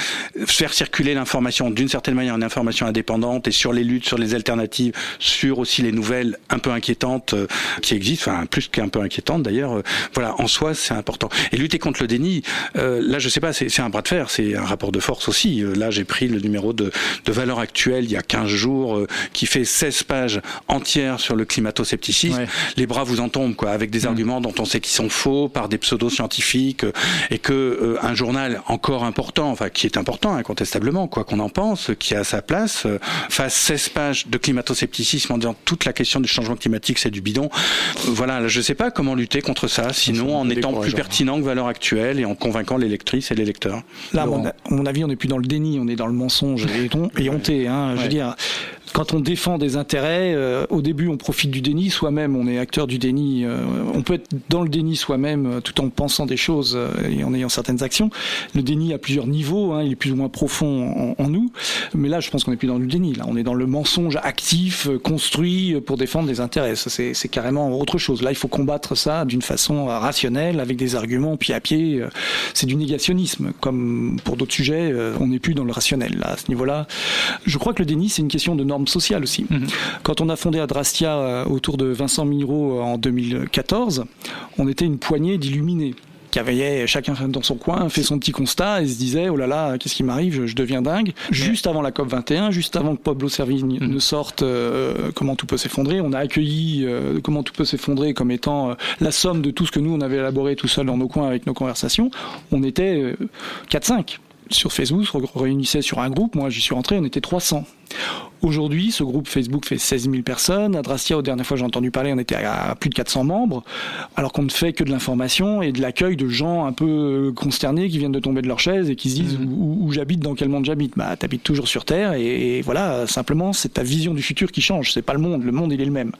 faire circuler l'information d'une certaine manière, une information indépendante et sur les luttes, sur les alternatives, sur aussi les nouvelles un peu inquiétantes qui existent, enfin plus qu'un peu inquiétantes d'ailleurs. voilà, en soi, c'est important. Et lutter contre le déni, là, je sais pas, c'est un bras de fer, c'est un rapport de force aussi. Là, j'ai pris le numéro de, de valeur actuelle il y a 15 jours qui fait 16 pages entières sur le climato-scepticisme. Les bras vous en tombent, quoi, avec des arguments dont on sait qu'ils sont faux par des pseudo-scientifiques euh, et que euh, un journal encore important enfin qui est important incontestablement, quoi qu'on en pense, qui a sa place, euh, fasse 16 pages de climato-scepticisme en disant toute la question du changement climatique c'est du bidon. Euh, voilà, là, je sais pas comment lutter contre ça, sinon en étant plus pertinent que valeur actuelle et en convainquant les lectrices et les lecteurs. Là, à mon, avis, on n'est plus dans le déni, on est dans le mensonge et, on- et honté. Hein, Je veux dire, quand on défend des intérêts, euh, au début, on profite du déni. Soi-même, on est acteur du déni. euh, on peut être dans le déni soi-même, euh, tout en pensant des choses euh, et en ayant certaines actions. Le déni a plusieurs niveaux. hein, il est plus ou moins profond en, en nous. Mais là, je pense qu'on n'est plus dans le déni. Là, on est dans le mensonge actif, euh, construit euh, pour défendre des intérêts. Ça, c'est c'est carrément autre chose. Là, il faut combattre ça d'une façon rationnelle, avec des arguments pied à pied. C'est du négationnisme, comme pour d'autres sujets. On n'est plus dans le rationnel. Là, à ce niveau-là, je crois que le déni, c'est une question de normes sociales aussi. Quand on a fondé Adrastia euh, autour de Vincent Miro en 2014, on était une poignée d'illuminés qui avaient chacun dans son coin fait son petit constat et se disait oh là là qu'est-ce qui m'arrive je, je deviens dingue. Juste avant la COP 21 juste avant que Pablo Servigne ne sorte euh, comment tout peut s'effondrer on a accueilli euh, comment tout peut s'effondrer comme étant euh, la somme de tout ce que nous on avait élaboré tout seul dans nos coins avec nos conversations. On était euh, 4-5 sur Facebook, on réunissait sur un groupe, moi j'y suis rentré, on était 300. Aujourd'hui, ce groupe Facebook fait 16 000 personnes. Adrastia, aux dernières fois j'ai entendu parler, on était à plus de 400 membres, alors qu'on ne fait que de l'information et de l'accueil de gens un peu consternés qui viennent de tomber de leur chaise et qui se disent où, où j'habite, dans quel monde j'habite. Bah, t'habites toujours sur Terre et, et voilà, simplement c'est ta vision du futur qui change. C'est pas le monde, le monde il est le même.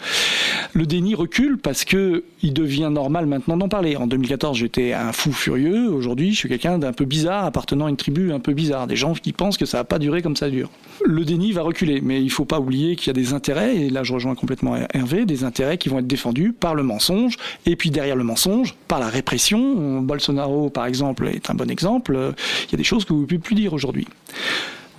Le déni recule parce que il devient normal maintenant d'en parler. En 2014, j'étais un fou furieux. Aujourd'hui, je suis quelqu'un d'un peu bizarre, appartenant à une tribu un peu bizarre. Des gens qui pensent que ça va pas durer comme ça dure. Le déni reculer, mais il faut pas oublier qu'il y a des intérêts, et là je rejoins complètement Hervé, des intérêts qui vont être défendus par le mensonge, et puis derrière le mensonge, par la répression. Bolsonaro, par exemple, est un bon exemple. Il y a des choses que vous ne pouvez plus dire aujourd'hui.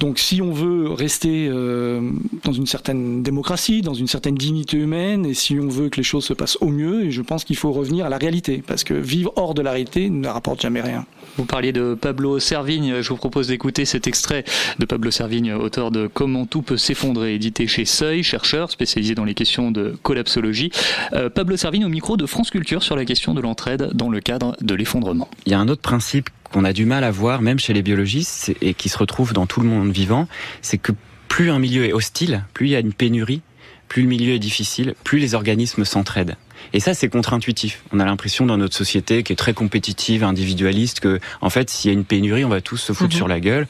Donc si on veut rester euh, dans une certaine démocratie, dans une certaine dignité humaine, et si on veut que les choses se passent au mieux, je pense qu'il faut revenir à la réalité, parce que vivre hors de la réalité ne rapporte jamais rien. Vous parliez de Pablo Servigne, je vous propose d'écouter cet extrait de Pablo Servigne, auteur de Comment tout peut s'effondrer, édité chez Seuil, chercheur spécialisé dans les questions de collapsologie. Euh, Pablo Servigne au micro de France Culture sur la question de l'entraide dans le cadre de l'effondrement. Il y a un autre principe qu'on a du mal à voir, même chez les biologistes, et qui se retrouve dans tout le monde vivant, c'est que plus un milieu est hostile, plus il y a une pénurie, plus le milieu est difficile, plus les organismes s'entraident. Et ça, c'est contre-intuitif. On a l'impression dans notre société qui est très compétitive, individualiste, que, en fait, s'il y a une pénurie, on va tous se foutre Mhm. sur la gueule.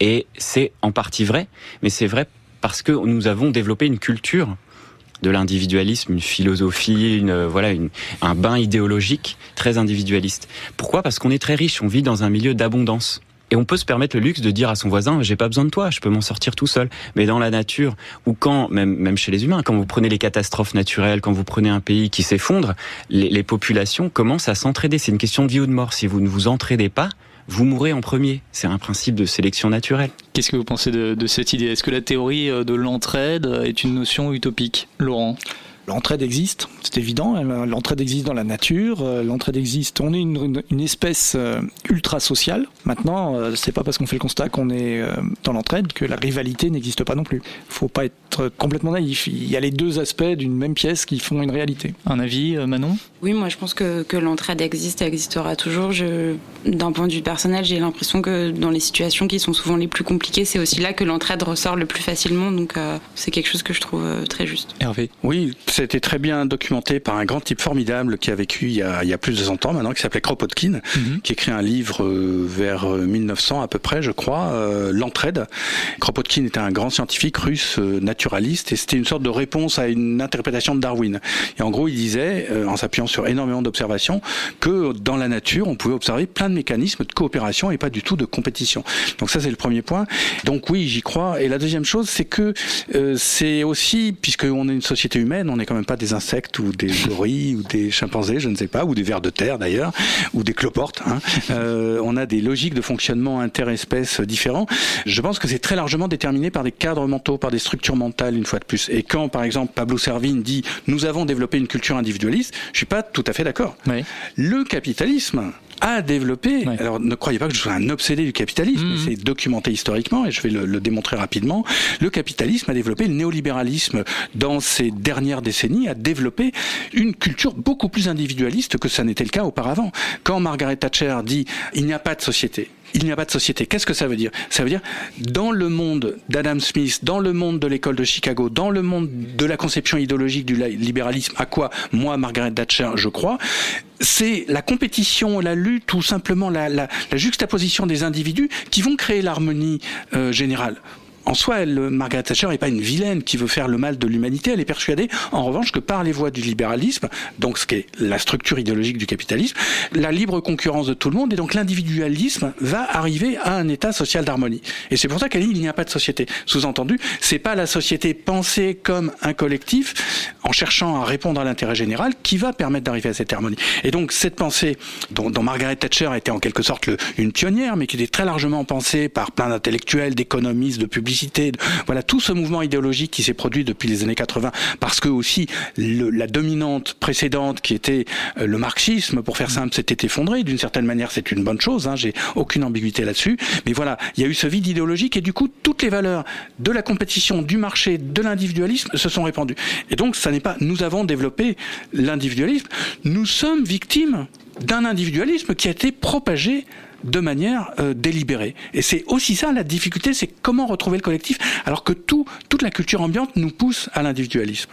Et c'est en partie vrai, mais c'est vrai parce que nous avons développé une culture de l'individualisme, une philosophie, une, euh, voilà, une, un bain idéologique très individualiste. Pourquoi? Parce qu'on est très riche, on vit dans un milieu d'abondance. Et on peut se permettre le luxe de dire à son voisin, j'ai pas besoin de toi, je peux m'en sortir tout seul. Mais dans la nature, ou quand, même, même chez les humains, quand vous prenez les catastrophes naturelles, quand vous prenez un pays qui s'effondre, les, populations commencent à s'entraider. C'est une question de vie ou de mort. Si vous ne vous entraidez pas, vous mourrez en premier. C'est un principe de sélection naturelle. Qu'est-ce que vous pensez de, de cette idée? Est-ce que la théorie euh, de l'entraide est une notion utopique? Laurent? L'entraide existe, c'est évident. hein, L'entraide existe dans la nature. euh, L'entraide existe. On est une, une- une espèce euh, ultra sociale. Maintenant, euh, c'est pas parce qu'on fait le constat qu'on est dans l'entraide que la rivalité n'existe pas non plus. Faut pas être complètement naïf. Il y a les deux aspects d'une même pièce qui font une réalité. Un avis, Manon? Oui, moi je pense que, que l'entraide existe et existera toujours. D'un point de vue personnel, j'ai l'impression que dans les situations qui sont souvent les plus compliquées, c'est aussi là que l'entraide ressort le plus facilement. Donc euh, c'est quelque chose que je trouve très juste. Hervé? Oui, c'était très bien documenté par un grand type formidable qui a vécu il y a, il y a plus de 100 ans maintenant, qui s'appelait Kropotkin, qui écrit un livre euh, vers euh, 1900 à peu près, je crois, euh, L'entraide. Kropotkin était un grand scientifique russe euh, naturaliste et c'était une sorte de réponse à une interprétation de Darwin. Et en gros, il disait, euh, en s'appuyant sur énormément d'observations, que dans la nature, on pouvait observer plein de mécanismes de coopération et pas du tout de compétition. Donc ça, c'est le premier point. Donc oui, j'y crois. Et la deuxième chose, c'est que euh, c'est aussi, puisqu'on est une société humaine, on n'est quand même pas des insectes ou des gorilles ou des chimpanzés, je ne sais pas, ou des vers de terre d'ailleurs, ou des cloportes. Hein. Euh, on a des logiques de fonctionnement interespèces différents. Je pense que c'est très largement déterminé par des cadres mentaux, par des structures mentales, une fois de plus. Et quand, par exemple, Pablo Servigne dit « nous avons développé une culture individualiste », je suis pas tout à fait d'accord. Le capitalisme a développé, alors ne croyez pas que je sois un obsédé du capitalisme, mais c'est documenté historiquement et je vais le, le démontrer rapidement, le capitalisme a développé, le néolibéralisme dans ces dernières décennies a développé une culture beaucoup plus individualiste que ça n'était le cas auparavant. Quand Margaret Thatcher dit il n'y a pas de société, il n'y a pas de société. Qu'est-ce que ça veut dire? Ça veut dire, dans le monde d'Adam Smith, dans le monde de l'école de Chicago, dans le monde de la conception idéologique du libéralisme, à quoi moi, Margaret Thatcher, je crois, c'est la compétition, la lutte ou simplement la, juxtaposition des individus qui vont créer l'harmonie euh, générale en soi, elle, Margaret Thatcher n'est pas une vilaine qui veut faire le mal de l'humanité. Elle est persuadée, en revanche, que par les voies du libéralisme, donc ce qui est la structure idéologique du capitalisme, la libre concurrence de tout le monde et donc l'individualisme va arriver à un état social d'harmonie. Et c'est pour ça qu'elle dit il n'y a pas de société. Sous-entendu, c'est pas la société pensée comme un collectif en cherchant à répondre à l'intérêt général qui va permettre d'arriver à cette harmonie. Et donc cette pensée dont, dont Margaret Thatcher était en quelque sorte le, une pionnière, mais qui était très largement pensée par plein d'intellectuels, d'économistes, de publics voilà tout ce mouvement idéologique qui s'est produit depuis les années 80, parce que aussi le, la dominante précédente, qui était euh, le marxisme, pour faire simple, s'était effondrée. D'une certaine manière, c'est une bonne chose. Hein, J'ai aucune ambiguïté là-dessus. Mais voilà, il y a eu ce vide idéologique et du coup, toutes les valeurs de la compétition, du marché, de l'individualisme se sont répandues. Et donc, ça n'est pas nous avons développé l'individualisme. Nous sommes victimes d'un individualisme qui a été propagé de manière euh, délibérée. Et c'est aussi ça la difficulté, c'est comment retrouver le collectif, alors que tout, toute la culture ambiante nous pousse à l'individualisme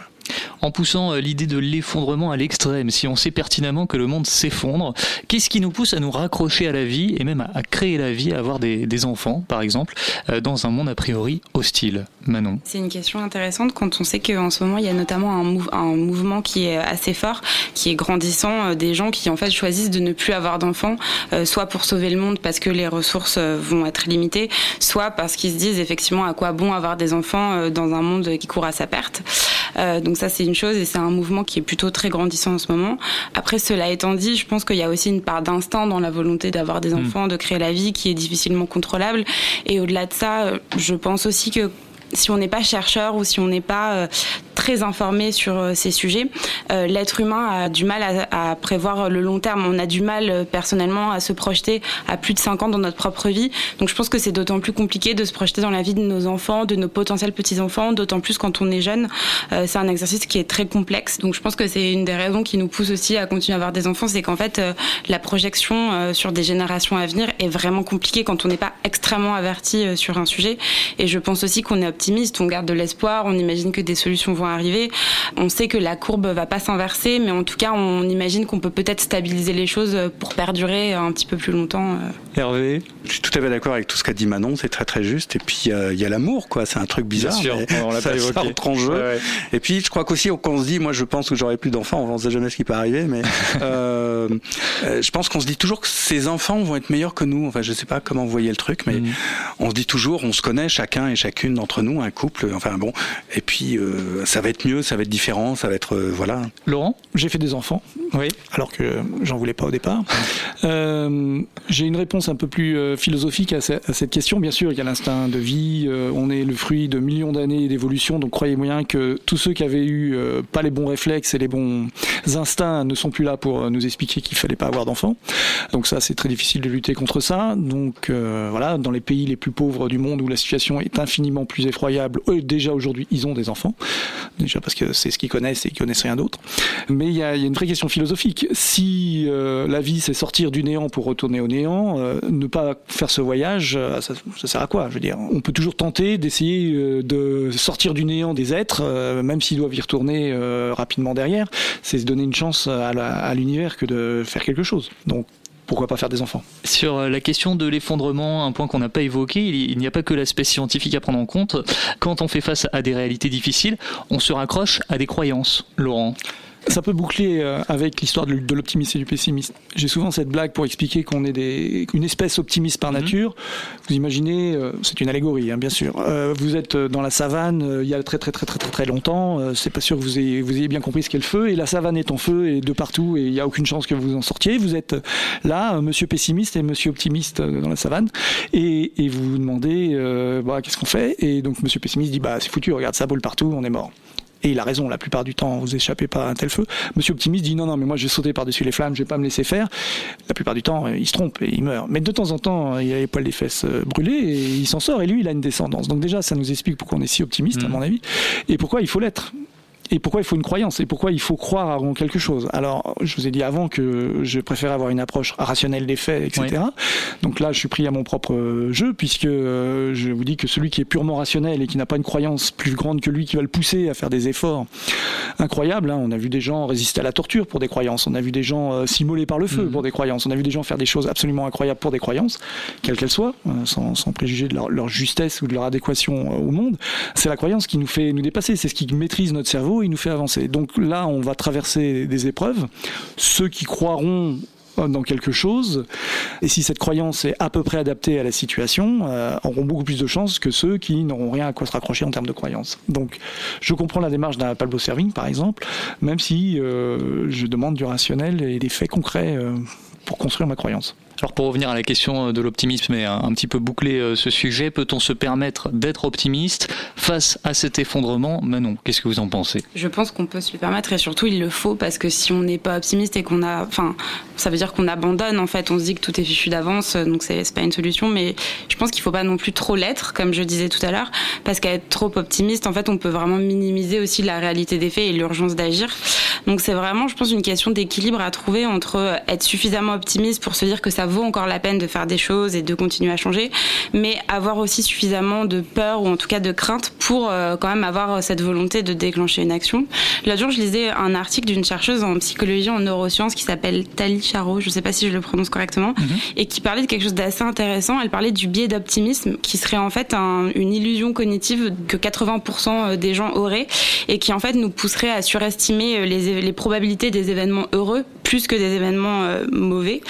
en poussant euh, l'idée de l'effondrement à l'extrême, si on sait pertinemment que le monde s'effondre, qu'est-ce qui nous pousse à nous raccrocher à la vie et même à, créer la vie, à avoir des, enfants, par exemple, euh, dans un monde a priori hostile? Manon C'est une question intéressante quand on sait qu'en ce moment, il y a notamment un, mouvement qui est assez fort, qui est grandissant, euh, des gens qui en fait choisissent de ne plus avoir d'enfants, soit pour sauver le monde parce que les ressources vont être limitées, soit parce qu'ils se disent effectivement à quoi bon avoir des enfants dans un monde qui court à sa perte. Donc ça c'est une chose et c'est un mouvement qui est plutôt très grandissant en ce moment. Après, cela étant dit, je pense qu'il y a aussi une part d'instinct dans la volonté d'avoir des mm. enfants, de créer la vie qui est difficilement contrôlable. Et au-delà de ça, je pense aussi que si on n'est pas chercheur ou si on n'est pas euh, très informé sur euh, ces sujets, euh, l'être humain a du mal à, à, prévoir le long terme. On a du mal personnellement à se projeter à plus de 5 ans dans notre propre vie. Donc je pense que c'est d'autant plus compliqué de se projeter dans la vie de nos enfants, de nos potentiels petits-enfants, d'autant plus quand on est jeune. c'est un exercice qui est très complexe. Donc je pense que c'est une des raisons qui nous pousse aussi à continuer à avoir des enfants, c'est qu'en fait la projection sur des générations à venir est vraiment compliquée quand on n'est pas extrêmement averti sur un sujet. Et je pense aussi qu'on est optimiste, on garde de l'espoir, on imagine que des solutions vont arriver. On sait que la courbe va pas s'inverser, mais en tout cas, on imagine qu'on peut peut-être stabiliser les choses pour perdurer un petit peu plus longtemps. Euh. Hervé, je suis tout à fait d'accord avec tout ce qu'a dit Manon, c'est très très juste. Et puis il y a l'amour, quoi. C'est un truc bizarre. Bien sûr, on l'a pas évoqué. Ça en jeu. Ouais, ouais. Et puis je crois qu'aussi qu'on se dit, moi je pense que j'aurai plus d'enfants, on ne sait jamais ce qui peut arriver, mais euh, euh, je pense qu'on se dit toujours que ces enfants vont être meilleurs que nous. Enfin, je sais pas comment vous voyez le truc, mais mmh. on se dit toujours, on se connaît chacun et chacune d'entre nous nous, un couple. Enfin bon, et puis euh, ça va être mieux, ça va être différent, ça va être euh, voilà. Laurent, j'ai fait des enfants. Oui. Alors que j'en voulais pas au départ. Euh, j'ai une réponse un peu plus philosophique à, à, cette question. Bien sûr, il y a l'instinct de vie. Euh, on est le fruit de millions d'années d'évolution. Donc croyez-moi que tous ceux qui avaient eu euh, pas les bons réflexes et les bons instincts ne sont plus là pour nous expliquer qu'il fallait pas avoir d'enfants. Donc ça, c'est très difficile de lutter contre ça. Donc voilà, dans les pays les plus pauvres du monde où la situation est infiniment plus effrayante déjà aujourd'hui, ils ont des enfants. Déjà parce que c'est ce qu'ils connaissent et ils connaissent rien d'autre. Mais il y, a, une vraie question philosophique. Si euh, la vie, c'est sortir du néant pour retourner au néant, euh, ne pas faire ce voyage, euh, ça, ça, sert à quoi Je veux dire, on peut toujours tenter d'essayer de sortir du néant des êtres, même s'ils doivent y retourner rapidement derrière. C'est se donner une chance à l'univers que de faire quelque chose. Donc pourquoi pas faire des enfants? Sur euh, la question de l'effondrement, un point qu'on n'a pas évoqué, il n'y a pas que l'aspect scientifique à prendre en compte. Quand on fait face à des réalités difficiles, on se raccroche à des croyances. Laurent ça peut boucler euh, avec l'histoire de l'optimiste et du pessimiste. J'ai souvent cette blague pour expliquer qu'on est des, une espèce optimiste par mhm. nature. Vous imaginez, euh, c'est une allégorie, hein, bien sûr. Euh, vous êtes dans la savane il y a très très très très très très longtemps. c'est pas sûr que vous ayez, vous ayez bien compris ce qu'est le feu. Et la savane est en feu et de partout et il n'y a aucune chance que vous en sortiez. Vous êtes là, monsieur pessimiste et monsieur optimiste dans la savane. Et, et vous vous demandez, bah, qu'est-ce qu'on fait? Et donc monsieur pessimiste dit, bah c'est foutu, regarde ça brûle partout, on est mort et il a raison, la plupart du temps, vous échappez pas à un tel feu. Monsieur Optimiste dit non, non, mais moi je vais sauter par-dessus les flammes, je vais pas me laisser faire. La plupart du temps, il se trompe et il meurt. Mais de temps en temps, il a les poils des fesses euh, brûlés et il s'en sort et lui, il a une descendance. Donc déjà, ça nous explique pourquoi on est si optimiste, à mmh. mon avis, et pourquoi il faut l'être Et pourquoi il faut une croyance? Et pourquoi il faut croire en quelque chose? Alors, je vous ai dit avant que je préfère avoir une approche rationnelle des faits, etc. Donc là, je suis pris à mon propre jeu, puisque euh, je vous dis que celui qui est purement rationnel et qui n'a pas une croyance plus grande que lui, qui va le pousser à faire des efforts incroyables. Hein. On a vu des gens résister à la torture pour des croyances. On a vu des gens euh, s'immoler par le feu Mhm. pour des croyances. On a vu des gens faire des choses absolument incroyables pour des croyances, quelles qu'elles soient, euh, sans, sans préjuger de leur, leur justesse ou de leur adéquation euh, au monde. C'est la croyance qui nous fait nous dépasser. C'est ce qui maîtrise notre cerveau et nous fait avancer. Donc là, on va traverser des épreuves. Ceux qui croiront dans quelque chose, et si cette croyance est à peu près adaptée à la situation, euh, auront beaucoup plus de chances que ceux qui n'auront rien à quoi se raccrocher en termes de croyance. Donc, je comprends la démarche d'un Pablo Servigne, par exemple, même si euh, je demande du rationnel et des faits concrets euh, pour construire ma croyance. Alors pour revenir à la question de l'optimisme et un, petit peu boucler euh, ce sujet, peut-on se permettre d'être optimiste face à cet effondrement? Manon, qu'est-ce que vous en pensez? Je pense qu'on peut se le permettre et surtout il le faut parce que si on n'est pas optimiste et qu'on a, enfin, ça veut dire qu'on abandonne en fait. On se dit que tout est fichu d'avance, donc c'est c'est pas une solution. Mais je pense qu'il faut pas non plus trop l'être, comme je disais tout à l'heure, parce qu'à être trop optimiste, en fait, on peut vraiment minimiser aussi la réalité des faits et l'urgence d'agir. Donc c'est vraiment, je pense, une question d'équilibre à trouver entre être suffisamment optimiste pour se dire que ça vaut encore la peine de faire des choses et de continuer à changer, mais avoir aussi suffisamment de peur ou en tout cas de crainte pour euh, quand même avoir cette volonté de déclencher une action. L'autre jour, je lisais un article d'une chercheuse en psychologie en neurosciences qui s'appelle Tali Charo, je sais pas si je le prononce correctement, et qui parlait de quelque chose d'assez intéressant. Elle parlait du biais d'optimisme qui serait en fait un- une illusion cognitive que 80% des gens auraient et qui en fait nous pousserait à surestimer les, les probabilités des événements heureux plus que des événements euh, mauvais.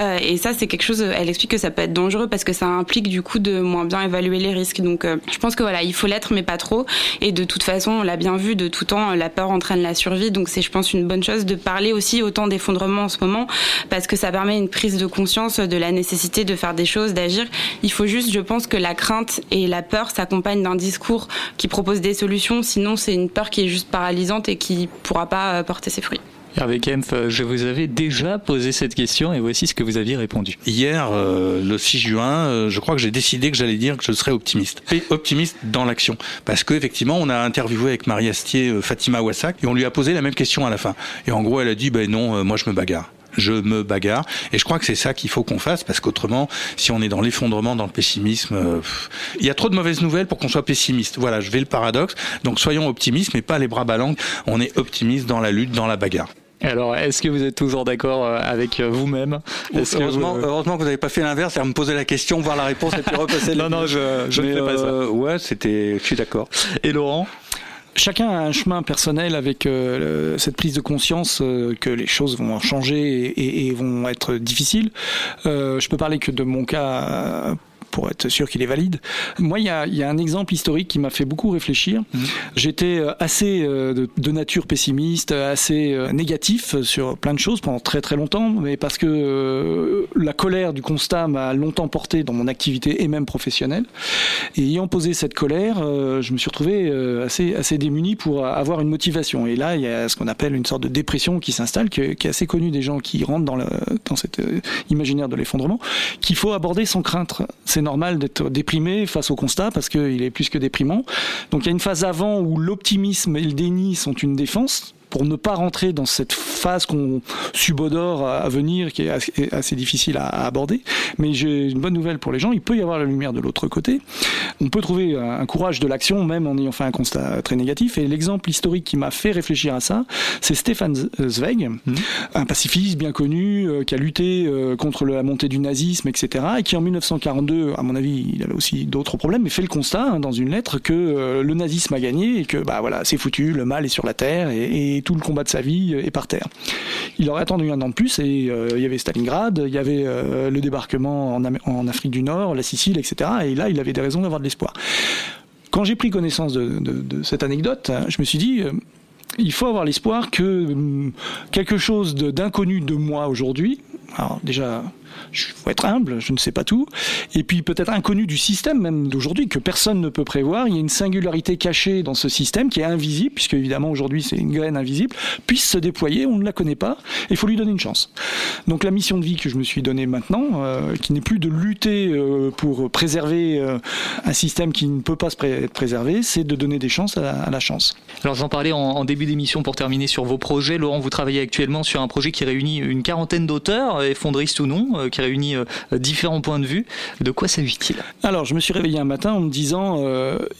Euh, et ça, c'est quelque chose. Elle explique que ça peut être dangereux parce que ça implique du coup de moins bien évaluer les risques. Donc, euh, je pense que voilà, il faut l'être, mais pas trop. Et de toute façon, on l'a bien vu de tout temps, la peur entraîne la survie. Donc, c'est, je pense, une bonne chose de parler aussi autant d'effondrement en ce moment parce que ça permet une prise de conscience de la nécessité de faire des choses, d'agir. Il faut juste, je pense, que la crainte et la peur s'accompagnent d'un discours qui propose des solutions. Sinon, c'est une peur qui est juste paralysante et qui pourra pas euh, porter ses fruits. Hervé Kempf, euh, je vous avais déjà posé cette question et voici ce que vous aviez répondu. Hier, euh, le 6 juin, euh, je crois que j'ai décidé que j'allais dire que je serais optimiste. Et optimiste dans l'action. Parce qu'effectivement, on a interviewé avec Marie Astier euh, Fatima Wassak et on lui a posé la même question à la fin. Et en gros, elle a dit, ben non, euh, moi je me bagarre je me bagarre. Et je crois que c'est ça qu'il faut qu'on fasse, parce qu'autrement, si on est dans l'effondrement, dans le pessimisme, il y a trop de mauvaises nouvelles pour qu'on soit pessimiste. Voilà, je vais le paradoxe. Donc soyons optimistes, mais pas les bras ballants. On est optimiste dans la lutte, dans la bagarre. Alors, est-ce que vous êtes toujours d'accord euh, avec euh, vous-même que Heureusement, vous- heureusement que vous n'avez pas fait l'inverse, c'est-à-dire me poser la question, voir la réponse et puis repasser. Non, non, je- je ne fais pas ça. euh, Ouais, c'était, je suis d'accord. Et Laurent Chacun a un chemin personnel avec euh, cette prise de conscience euh, que les choses vont changer et, et- et vont être difficiles. Euh, je peux parler que de mon cas. Pour être sûr qu'il est valide. Moi, il y a, il y a un exemple historique qui m'a fait beaucoup réfléchir. J'étais euh, assez euh, de, de nature pessimiste, assez euh, négatif sur plein de choses pendant très très longtemps, mais parce que euh, la colère du constat m'a longtemps porté dans mon activité et même professionnelle. Et ayant posé cette colère, euh, je me suis retrouvé assez, assez démuni pour avoir une motivation. Et là, il y a ce qu'on appelle une sorte de dépression qui s'installe, qui, est- qui est assez connue des gens qui rentrent dans, le, dans cet euh, imaginaire de l'effondrement, qu'il faut aborder sans crainte. C'est normal d'être déprimé face au constat parce qu'il est plus que déprimant. Donc il y a une phase avant où l'optimisme et le déni sont une défense pour ne pas rentrer dans cette phase qu'on subodore à venir, qui est assez, assez difficile à, à aborder. Mais j'ai une bonne nouvelle pour les gens, il peut y avoir la lumière de l'autre côté. On peut trouver un, courage de l'action, même en ayant fait un constat très négatif. Et l'exemple historique qui m'a fait réfléchir à ça, c'est Stefan Zweig, un pacifiste bien connu, euh, qui a lutté euh, contre la montée du nazisme, etc. Et qui en 1942, à mon avis, il avait aussi d'autres problèmes, mais fait le constat hein, dans une lettre que euh, le nazisme a gagné et que bah voilà, c'est foutu, le mal est sur la terre et, et tout le combat de sa vie est par terre. Il aurait attendu un an de plus et euh, il y avait Stalingrad, il y avait euh, le débarquement en, Afrique du Nord, la Sicile, etc. Et là, il avait des raisons d'avoir de l'espoir. Quand j'ai pris connaissance de, cette anecdote, je me suis dit, euh, il faut avoir l'espoir que hum, quelque chose d'inconnu de moi aujourd'hui, alors déjà, Il faut être humble, je ne sais pas tout. Et puis peut-être inconnu du système même d'aujourd'hui, que personne ne peut prévoir. Il y a une singularité cachée dans ce système qui est invisible, puisque évidemment aujourd'hui c'est une graine invisible, puisse se déployer, on ne la connaît pas, il faut lui donner une chance. Donc la mission de vie que je me suis donnée maintenant, euh, qui n'est plus de lutter euh, pour préserver euh, un système qui ne peut pas être préservé, c'est de donner des chances à la, chance. Alors j'en parlais en, en début d'émission pour terminer sur vos projets. Laurent, vous travaillez actuellement sur un projet qui réunit une quarantaine d'auteurs, effondristes ou non, qui réunit différents points de vue. De quoi s'agit-il? Alors je me suis réveillé un matin en me disant,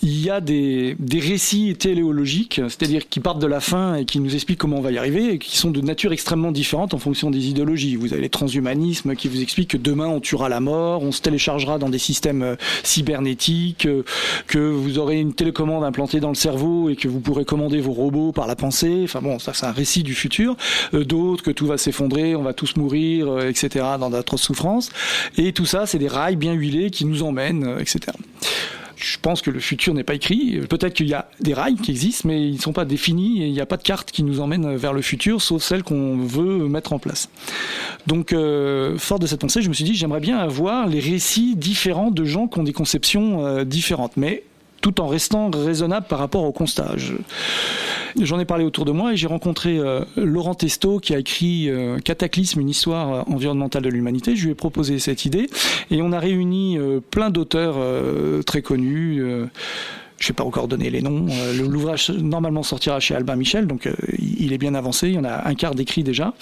il y a des, des récits téléologiques, c'est-à-dire qui partent de la fin et qui nous expliquent comment on va y arriver, et qui sont de nature extrêmement différente en fonction des idéologies. Vous avez les transhumanismes qui vous expliquent que demain on tuera la mort, on se téléchargera dans des systèmes euh, cybernétiques, euh, que vous aurez une télécommande implantée dans le cerveau et que vous pourrez commander vos robots par la pensée. Enfin bon, ça c'est un récit du futur. Euh, d'autres que tout va s'effondrer, on va tous mourir, etc. dans d'atroces souffrances. Et tout ça, c'est des rails bien huilés qui nous emmènent, etc. Je pense que le futur n'est pas écrit. Peut-être qu'il y a des rails qui existent, mais ils ne sont pas définis et il n'y a pas de carte qui nous emmène vers le futur, sauf celle qu'on veut mettre en place. Donc, euh, fort de cette pensée, je me suis dit, j'aimerais bien avoir les récits différents de gens qui ont des conceptions euh, différentes, mais tout en restant raisonnable par rapport au constat. J'en ai parlé autour de moi et j'ai rencontré euh, Laurent Testo qui a écrit euh, Cataclysme, une histoire euh, environnementale de l'humanité. Je lui ai proposé cette idée et on a réuni plein d'auteurs très connus je ne vais pas encore donner les noms. Euh, l'ouvrage normalement sortira chez Albin Michel, donc euh, il est bien avancé. Il y en a un quart d'écrit déjà.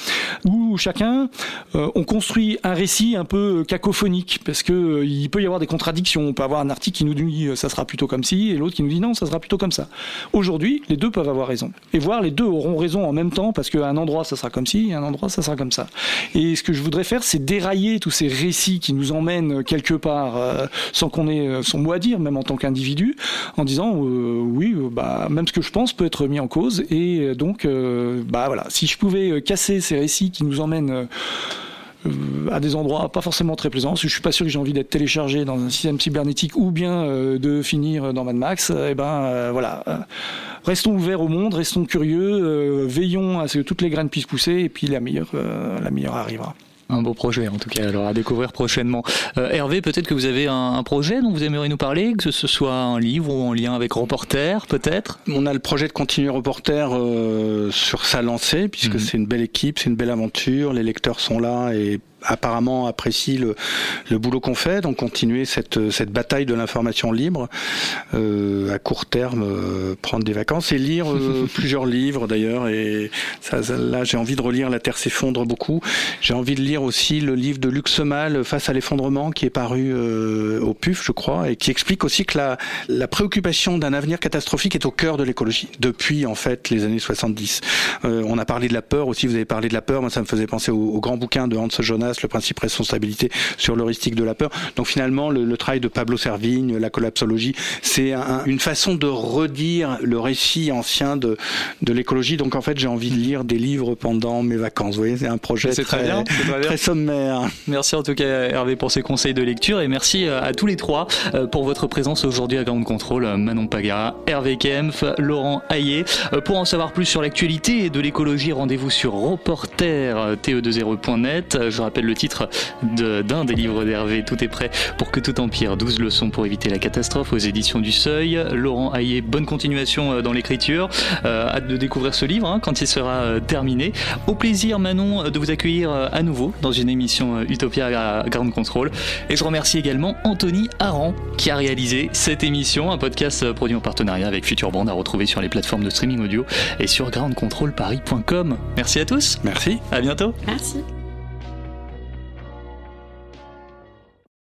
Où chacun, euh, on construit un récit un peu cacophonique, parce que il peut y avoir des contradictions. On peut avoir un article qui nous dit ça sera plutôt comme ci, et l'autre qui nous dit non, ça sera plutôt comme ça. Aujourd'hui, les deux peuvent avoir raison. Et voir les deux auront raison en même temps, parce qu'à un endroit ça sera comme ci, et à un endroit ça sera comme ça. Et ce que je voudrais faire, c'est dérailler tous ces récits qui nous emmènent quelque part, sans qu'on ait son mot à dire, même en tant qu'individu, en disant euh, oui, euh, bah, même ce que je pense peut être mis en cause. Et euh, donc, bah voilà, si je pouvais casser ces récits qui nous emmènent à des endroits pas forcément très plaisants, parce que je suis pas sûr que j'ai envie d'être téléchargé dans un système cybernétique ou bien de finir dans Mad Max, et eh ben voilà. restons ouverts au monde, restons curieux, veillons à ce que toutes les graines puissent pousser, et puis la meilleure, la meilleure arrivera. Un beau projet en tout cas, alors à découvrir prochainement. Euh, Hervé, peut-être que vous avez un, projet dont vous aimeriez nous parler, que ce soit un livre ou en lien avec Reporter, peut-être? On a le projet de continuer Reporter euh, sur sa lancée, puisque mhm. c'est une belle équipe, c'est une belle aventure, les lecteurs sont là et apparemment apprécie le, le boulot qu'on fait, donc continuer cette, cette bataille de l'information libre euh, à court terme, euh, prendre des vacances et lire euh, plusieurs livres d'ailleurs. Et ça, là, j'ai envie de relire La Terre s'effondre beaucoup. J'ai envie de lire aussi le livre de Luc Semal face à l'effondrement qui est paru euh, au PUF, je crois, et qui explique aussi que la, la préoccupation d'un avenir catastrophique est au cœur de l'écologie depuis en fait les années 70. on a parlé de la peur aussi. Vous avez parlé de la peur. Moi, ça me faisait penser au, au grand bouquin de Hans Jonas le principe responsabilité sur l'heuristique de la peur. Donc finalement, le, travail de Pablo Servigne, la collapsologie, c'est une façon de redire le récit ancien de, de l'écologie. Donc en fait, j'ai envie de lire des livres pendant mes vacances. Vous voyez, c'est un projet très, très, bien, très, sommaire. Merci en tout cas Hervé pour ces conseils de lecture et merci euh, à tous les trois euh, pour votre présence aujourd'hui à Grande Contrôle. Manon Pagara, Hervé Kempf, Laurent Hayé. Euh, pour en savoir plus sur l'actualité de l'écologie, rendez-vous sur reporter te20.net. Je rappelle le titre d'un des livres d'Hervé, Tout est prêt pour que tout empire, 12 leçons pour éviter la catastrophe aux éditions du Seuil. Laurent Hayé, bonne continuation euh, dans l'écriture. Euh, hâte de découvrir ce livre hein, quand il sera euh, terminé. Au plaisir Manon de vous accueillir à nouveau dans une émission Utopia à Grande Contrôle. Et je remercie également Anthony Aran qui a réalisé cette émission, un podcast produit en partenariat avec Future Band à retrouver sur les plateformes de streaming audio et sur groundcontrolparis.com. Merci à tous. Merci. À bientôt. Merci.